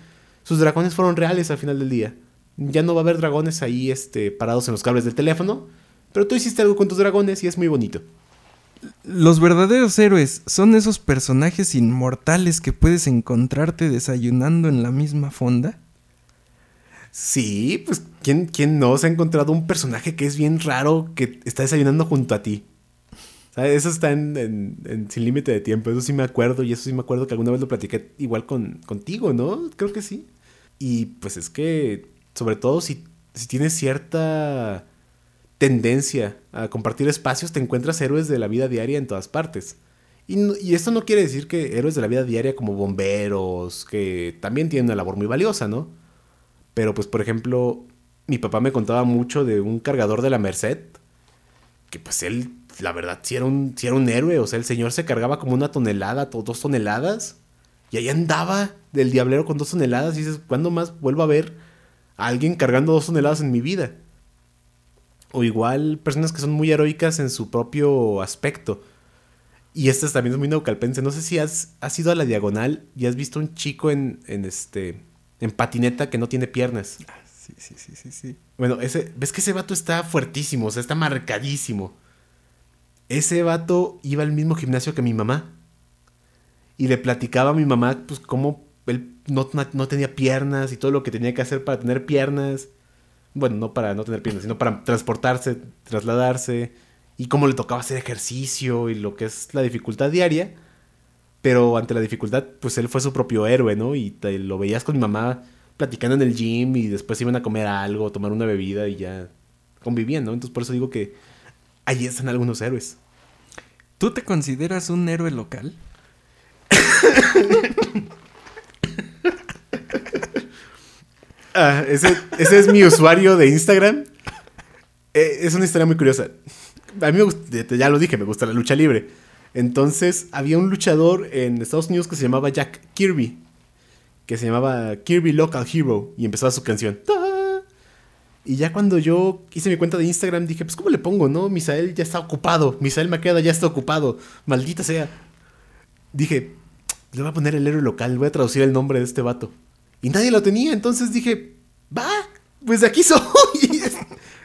sus dragones fueron reales al final del día. Ya no va a haber dragones ahí este, parados en los cables del teléfono, pero tú hiciste algo con tus dragones y es muy bonito. Los verdaderos héroes son esos personajes inmortales que puedes encontrarte desayunando en la misma fonda. Sí, pues ¿quién, ¿quién no se ha encontrado un personaje que es bien raro que está desayunando junto a ti? ¿Sabes? Eso está en, en- Sin Límite de Tiempo, eso sí me acuerdo y eso sí me acuerdo que alguna vez lo platiqué igual con, contigo, ¿no? Creo que sí. Y pues es que, sobre todo si, si tienes cierta tendencia a compartir espacios, te encuentras héroes de la vida diaria en todas partes. Y, no- y esto no quiere decir que héroes de la vida diaria como bomberos, que también tienen una labor muy valiosa, ¿no? Pero pues por ejemplo, mi papá me contaba mucho de un cargador de la Merced, que pues él, la verdad, sí era un, era un héroe, o sea, el señor se cargaba como una tonelada, to- dos toneladas, y ahí andaba del diablero con dos toneladas, y dices, ¿cuándo más vuelvo a ver a alguien cargando dos toneladas en mi vida? O igual personas que son muy heroicas en su propio aspecto. Y esta también es muy naucalpense. No sé si has, has ido a la diagonal y has visto un chico en, en este en patineta que no tiene piernas. Sí, sí, sí, sí, sí. Bueno, ese, ves que ese vato está fuertísimo, o sea, está marcadísimo. Ese vato iba al mismo gimnasio que mi mamá. Y le platicaba a mi mamá, pues, cómo él no, no tenía piernas y todo lo que tenía que hacer para tener piernas. Bueno, no para no tener piernas, sino para transportarse, trasladarse. Y cómo le tocaba hacer ejercicio y lo que es la dificultad diaria. Pero ante la dificultad, pues él fue su propio héroe, ¿no? Y te- lo veías con mi mamá platicando en el gym y después iban a comer algo, tomar una bebida y ya convivían, ¿no? Entonces por eso digo que ahí están algunos héroes. ¿Tú te consideras un héroe local? Ah, ese, ese es mi usuario de Instagram. Eh, es una historia muy curiosa. A mí me gusta, ya lo dije, me gusta la lucha libre. Entonces, había un luchador en Estados Unidos que se llamaba Jack Kirby. Que se llamaba Kirby Local Hero. Y empezaba su canción. Y ya cuando yo hice mi cuenta de Instagram dije, pues ¿cómo le pongo, no? Misael ya está ocupado. Misael Maqueda ya está ocupado. Maldita sea. Dije, le voy a poner el héroe local. Voy a traducir el nombre de este vato. Y nadie lo tenía. Entonces dije, va, pues de aquí soy.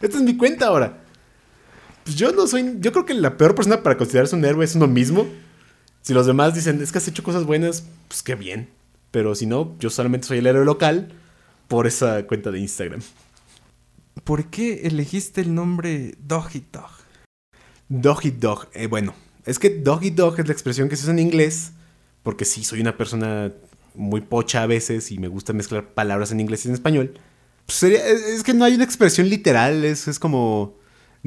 Esta es mi cuenta ahora. Pues yo no soy. Yo creo que la peor persona para considerarse un héroe es uno mismo. Si los demás dicen, es que has hecho cosas buenas, pues qué bien. Pero si no, yo solamente soy el héroe local por esa cuenta de Instagram. ¿Por qué elegiste el nombre Doggy Dog? Doggy Dog. Eh, bueno, es que Doggy Dog es la expresión que se usa en inglés. Porque sí, soy una persona muy pocha a veces y me gusta mezclar palabras en inglés y en español. Pues sería, es, es que no hay una expresión literal. Es, es como.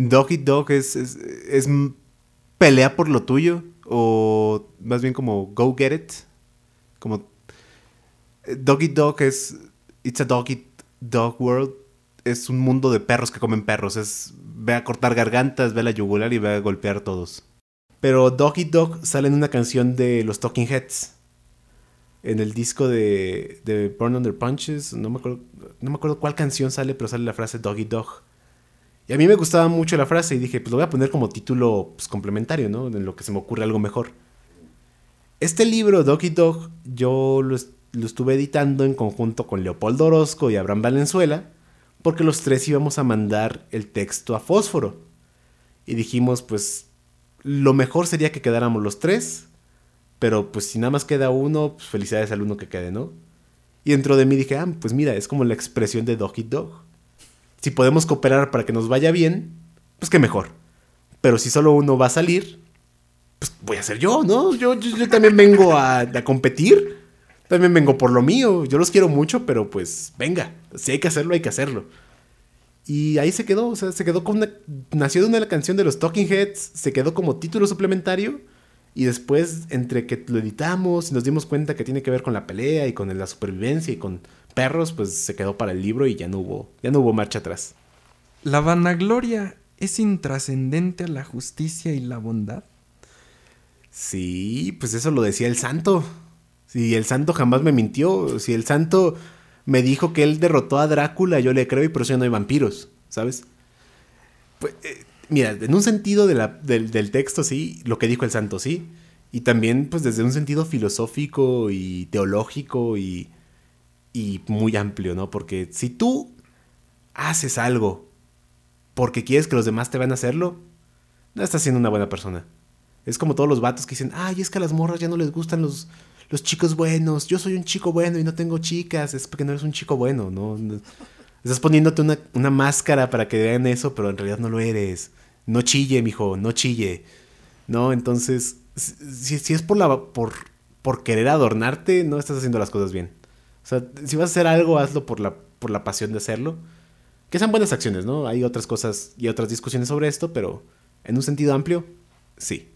Doggy Dog es, es, pelea por lo tuyo. O más bien como go get it. Como. eh, Doggy Dog es. It's a doggy dog world. Es un mundo de perros que comen perros. Es. Ve a cortar gargantas, ve a la yugular y ve a golpear a todos. Pero Doggy Dog sale en una canción de los Talking Heads. En el disco de, de Burn Under Punches. No me, acuerdo, no me acuerdo cuál canción sale, pero sale la frase Doggy Dog. Y a mí me gustaba mucho la frase y dije, pues lo voy a poner como título pues, complementario, ¿no? En lo que se me ocurre algo mejor. Este libro, Doggy Dog, yo lo, est- lo estuve editando en conjunto con Leopoldo Orozco y Abraham Valenzuela, porque los tres íbamos a mandar el texto a Fósforo. Y dijimos, pues, lo mejor sería que quedáramos los tres, pero pues si nada más queda uno, pues felicidades al uno que quede, ¿no? Y dentro de mí dije, ah, pues mira, es como la expresión de Doggy Dog. Si podemos cooperar para que nos vaya bien, pues qué mejor. Pero si solo uno va a salir, pues voy a ser yo, ¿no? Yo, también vengo a, a competir. También vengo por lo mío. Yo los quiero mucho, pero pues venga. Si hay que hacerlo, hay que hacerlo. Y ahí se quedó, o sea, se quedó con una... Nació de una canción de los Talking Heads, se quedó como título suplementario. Y después, entre que lo editamos y nos dimos cuenta que tiene que ver con la pelea y con la supervivencia y con perros, pues se quedó para el libro y ya no hubo, ya no hubo marcha atrás. ¿La vanagloria es intrascendente a la justicia y la bondad? Sí, pues eso lo decía el santo. Si el santo jamás me mintió, si el santo me dijo que él derrotó a Drácula, yo le creo y por eso ya no hay vampiros, ¿sabes? Pues, eh, mira, en un sentido de la- del, del texto, sí, lo que dijo el santo, sí. Y también, pues desde un sentido filosófico y teológico y, y muy amplio, ¿no? Porque si tú haces algo porque quieres que los demás te van a hacerlo, no estás siendo una buena persona. Es como todos los vatos que dicen, ay, es que a las morras ya no les gustan los, los chicos buenos. Yo soy un chico bueno y no tengo chicas. Es porque no eres un chico bueno, ¿no? Estás poniéndote una, una máscara para que vean eso, pero en realidad no lo eres. No chille, mijo, no chille. ¿No? Entonces, si, si es por, la, por, por querer adornarte, no estás haciendo las cosas bien. Sea, si vas a hacer algo, hazlo por la, por la pasión de hacerlo. Que sean buenas acciones, ¿no? Hay otras cosas y otras discusiones sobre esto, pero en un sentido amplio, sí.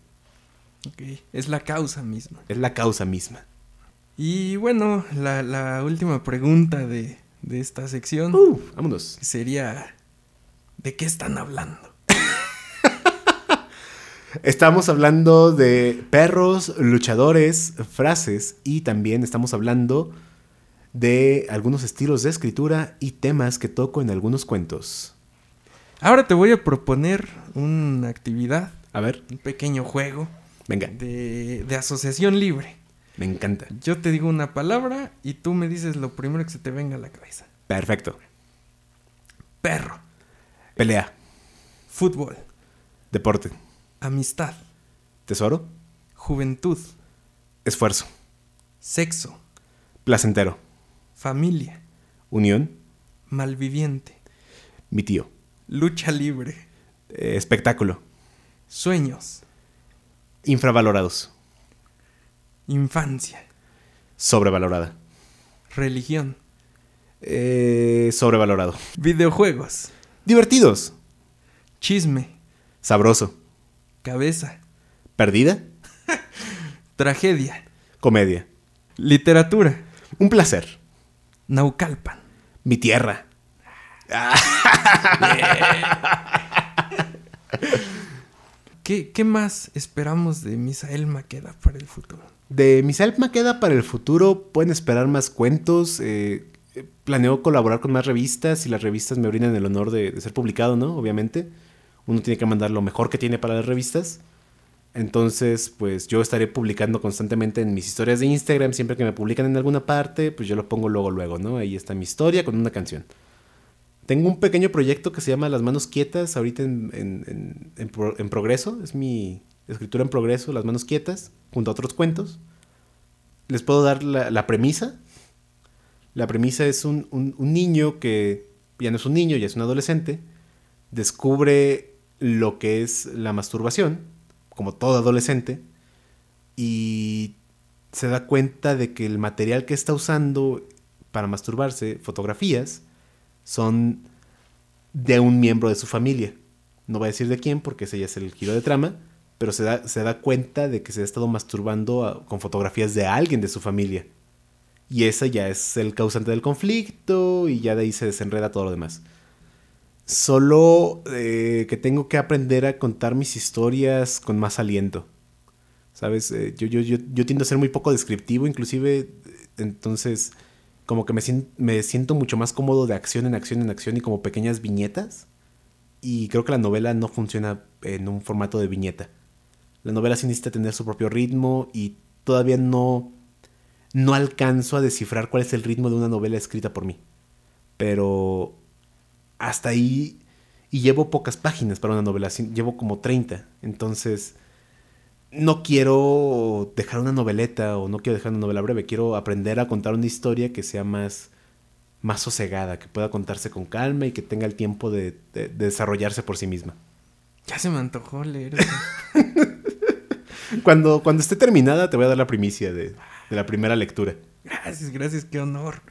Ok, Es la causa misma. Es la causa misma. Y bueno, la, la última pregunta de, de esta sección Uh, vámonos. sería, ¿de qué están hablando? Estamos hablando de perros, luchadores, frases y también estamos hablando de algunos estilos de escritura y temas que toco en algunos cuentos. Ahora te voy a proponer una actividad, A ver, un pequeño juego venga, de, de asociación libre. me encanta. Yo te digo una palabra y tú me dices lo primero que se te venga a la cabeza. Perfecto. Perro, Pelea, fútbol, deporte, amistad, tesoro, juventud, esfuerzo, sexo, placentero, familia, unión, malviviente, mi tío, lucha libre, eh, espectáculo, sueños, infravalorados, infancia, sobrevalorada, religión, eh, sobrevalorado, videojuegos, divertidos, chisme, sabroso, cabeza, perdida, tragedia, comedia, literatura, un placer, Naucalpan. mi tierra. ¿Qué, qué más esperamos de Misael Maqueda para el futuro? De Misael Maqueda para el futuro pueden esperar más cuentos. eh, eh, planeo colaborar con más revistas y las revistas me brindan el honor de, de ser publicado, ¿no? Obviamente. Uno tiene que mandar lo mejor que tiene para las revistas. Entonces, pues yo estaré publicando constantemente en mis historias de Instagram. Siempre que me publican en alguna parte, pues yo lo pongo luego, luego, ¿no? Ahí está mi historia con una canción. Tengo un pequeño proyecto que se llama Las Manos Quietas, ahorita en, en- en- pro- en progreso. Es mi escritura en progreso, Las Manos Quietas, junto a otros cuentos. Les puedo dar la, la premisa. La premisa es un, un- un niño que ya no es un niño, ya es un adolescente. Descubre lo que es la masturbación, como todo adolescente, y se da cuenta de que el material que está usando para masturbarse, fotografías, son de un miembro de su familia. No voy a decir de quién porque ese ya es el giro de trama, pero se da, se da cuenta de que se ha estado masturbando con fotografías de alguien de su familia. Y ese ya es el causante del conflicto y ya de ahí se desenreda todo lo demás. Solo eh, que tengo que aprender a contar mis historias con más aliento. ¿Sabes? Eh, yo, yo, yo, yo tiendo a ser muy poco descriptivo, inclusive, entonces, como que me, me siento mucho más cómodo de acción en acción en acción y como pequeñas viñetas. Y creo que la novela no funciona en un formato de viñeta. La novela sí necesita tener su propio ritmo y todavía no, no alcanzo a descifrar cuál es el ritmo de una novela escrita por mí. Pero hasta ahí y llevo pocas páginas para una novela, llevo como 30. Entonces, no quiero dejar una noveleta o no quiero dejar una novela breve, quiero aprender a contar una historia que sea más más sosegada, que pueda contarse con calma y que tenga el tiempo de, de- de desarrollarse por sí misma. Ya se me antojó leer. Cuando, cuando esté terminada te voy a dar la primicia de, de la primera lectura. Gracias, gracias, qué honor.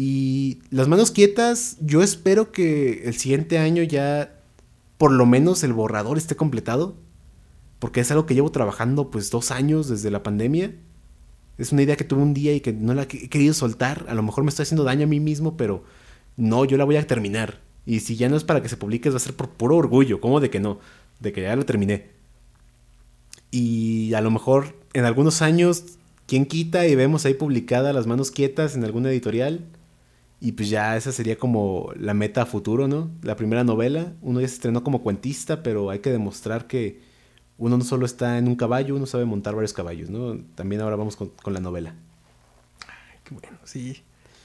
Y las manos quietas, yo espero que el siguiente año ya por lo menos el borrador esté completado. Porque es algo que llevo trabajando pues dos años desde la pandemia. Es una idea que tuve un día y que no la he querido soltar. A lo mejor me estoy haciendo daño a mí mismo, pero no, yo la voy a terminar. Y si ya no es para que se publique, va a ser por puro orgullo. ¿Cómo de que no? De que ya lo terminé. Y a lo mejor en algunos años, ¿quién quita y vemos ahí publicada las manos quietas en alguna editorial? Y pues ya esa sería como la meta a futuro, ¿no? La primera novela. Uno ya se estrenó como cuentista, pero hay que demostrar que uno no solo está en un caballo, uno sabe montar varios caballos, ¿no? También ahora vamos con, con la novela. Ay, qué bueno, sí.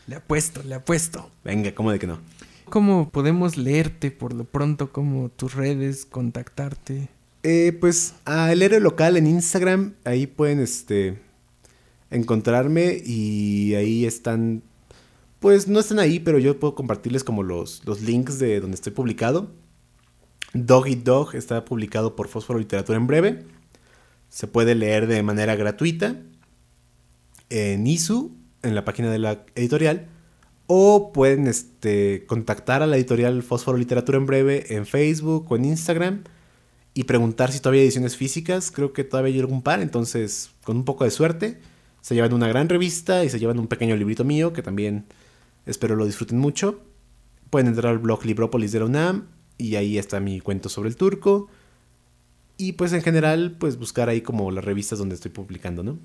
Le apuesto, le apuesto. Venga, ¿cómo de que no? ¿Cómo podemos leerte por lo pronto? ¿Cómo tus redes, contactarte? Eh, pues a El Héroe Local en Instagram, ahí pueden este, encontrarme y ahí están, pues no están ahí, pero yo puedo compartirles como los, los links de donde estoy publicado. Dog Eat Dog está publicado por Fósforo Literatura en breve. Se puede leer de manera gratuita en ISU, en la página de la editorial. O pueden este, contactar a la editorial Fósforo Literatura en breve en Facebook o en Instagram y preguntar si todavía hay ediciones físicas. Creo que todavía hay algún par, entonces con un poco de suerte se llevan una gran revista y se llevan un pequeño librito mío que también espero lo disfruten mucho. Pueden entrar al blog Librópolis de la UNAM y ahí está mi cuento sobre el turco. Y pues en general, pues buscar ahí como las revistas donde estoy publicando, ¿no?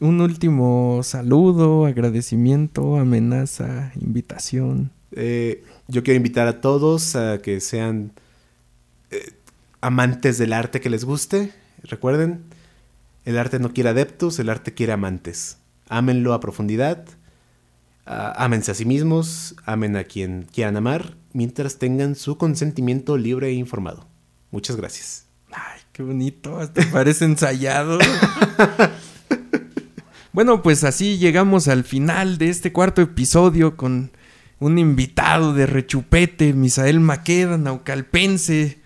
Un último saludo, agradecimiento, amenaza, invitación. Eh, yo quiero invitar a todos a que sean eh, amantes del arte que les guste. Recuerden, el arte no quiere adeptos, el arte quiere amantes. Ámenlo a profundidad, ámense a sí mismos, amen a quien quieran amar, mientras tengan su consentimiento libre e informado. Muchas gracias. Ay, qué bonito, hasta parece ensayado. bueno, pues así llegamos al final de este cuarto episodio con un invitado de rechupete, Misael Maqueda, naucalpense,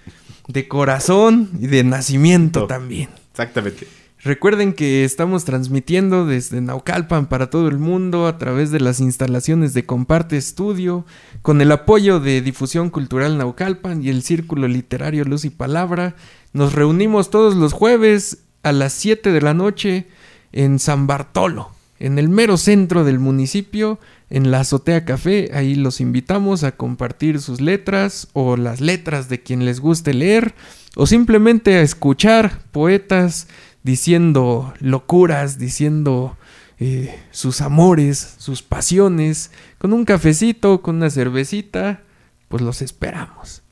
de corazón y de nacimiento Oh. también. Exactamente. Recuerden que estamos transmitiendo desde Naucalpan para todo el mundo a través de las instalaciones de Comparte Estudio, con el apoyo de Difusión Cultural Naucalpan y el Círculo Literario Luz y Palabra. Nos reunimos todos los jueves a las 7 de la noche en San Bartolo, en el mero centro del municipio, en la Azotea Café. Ahí los invitamos a compartir sus letras o las letras de quien les guste leer o simplemente a escuchar poetas diciendo locuras, diciendo eh, sus amores, sus pasiones, con un cafecito, con una cervecita, pues los esperamos.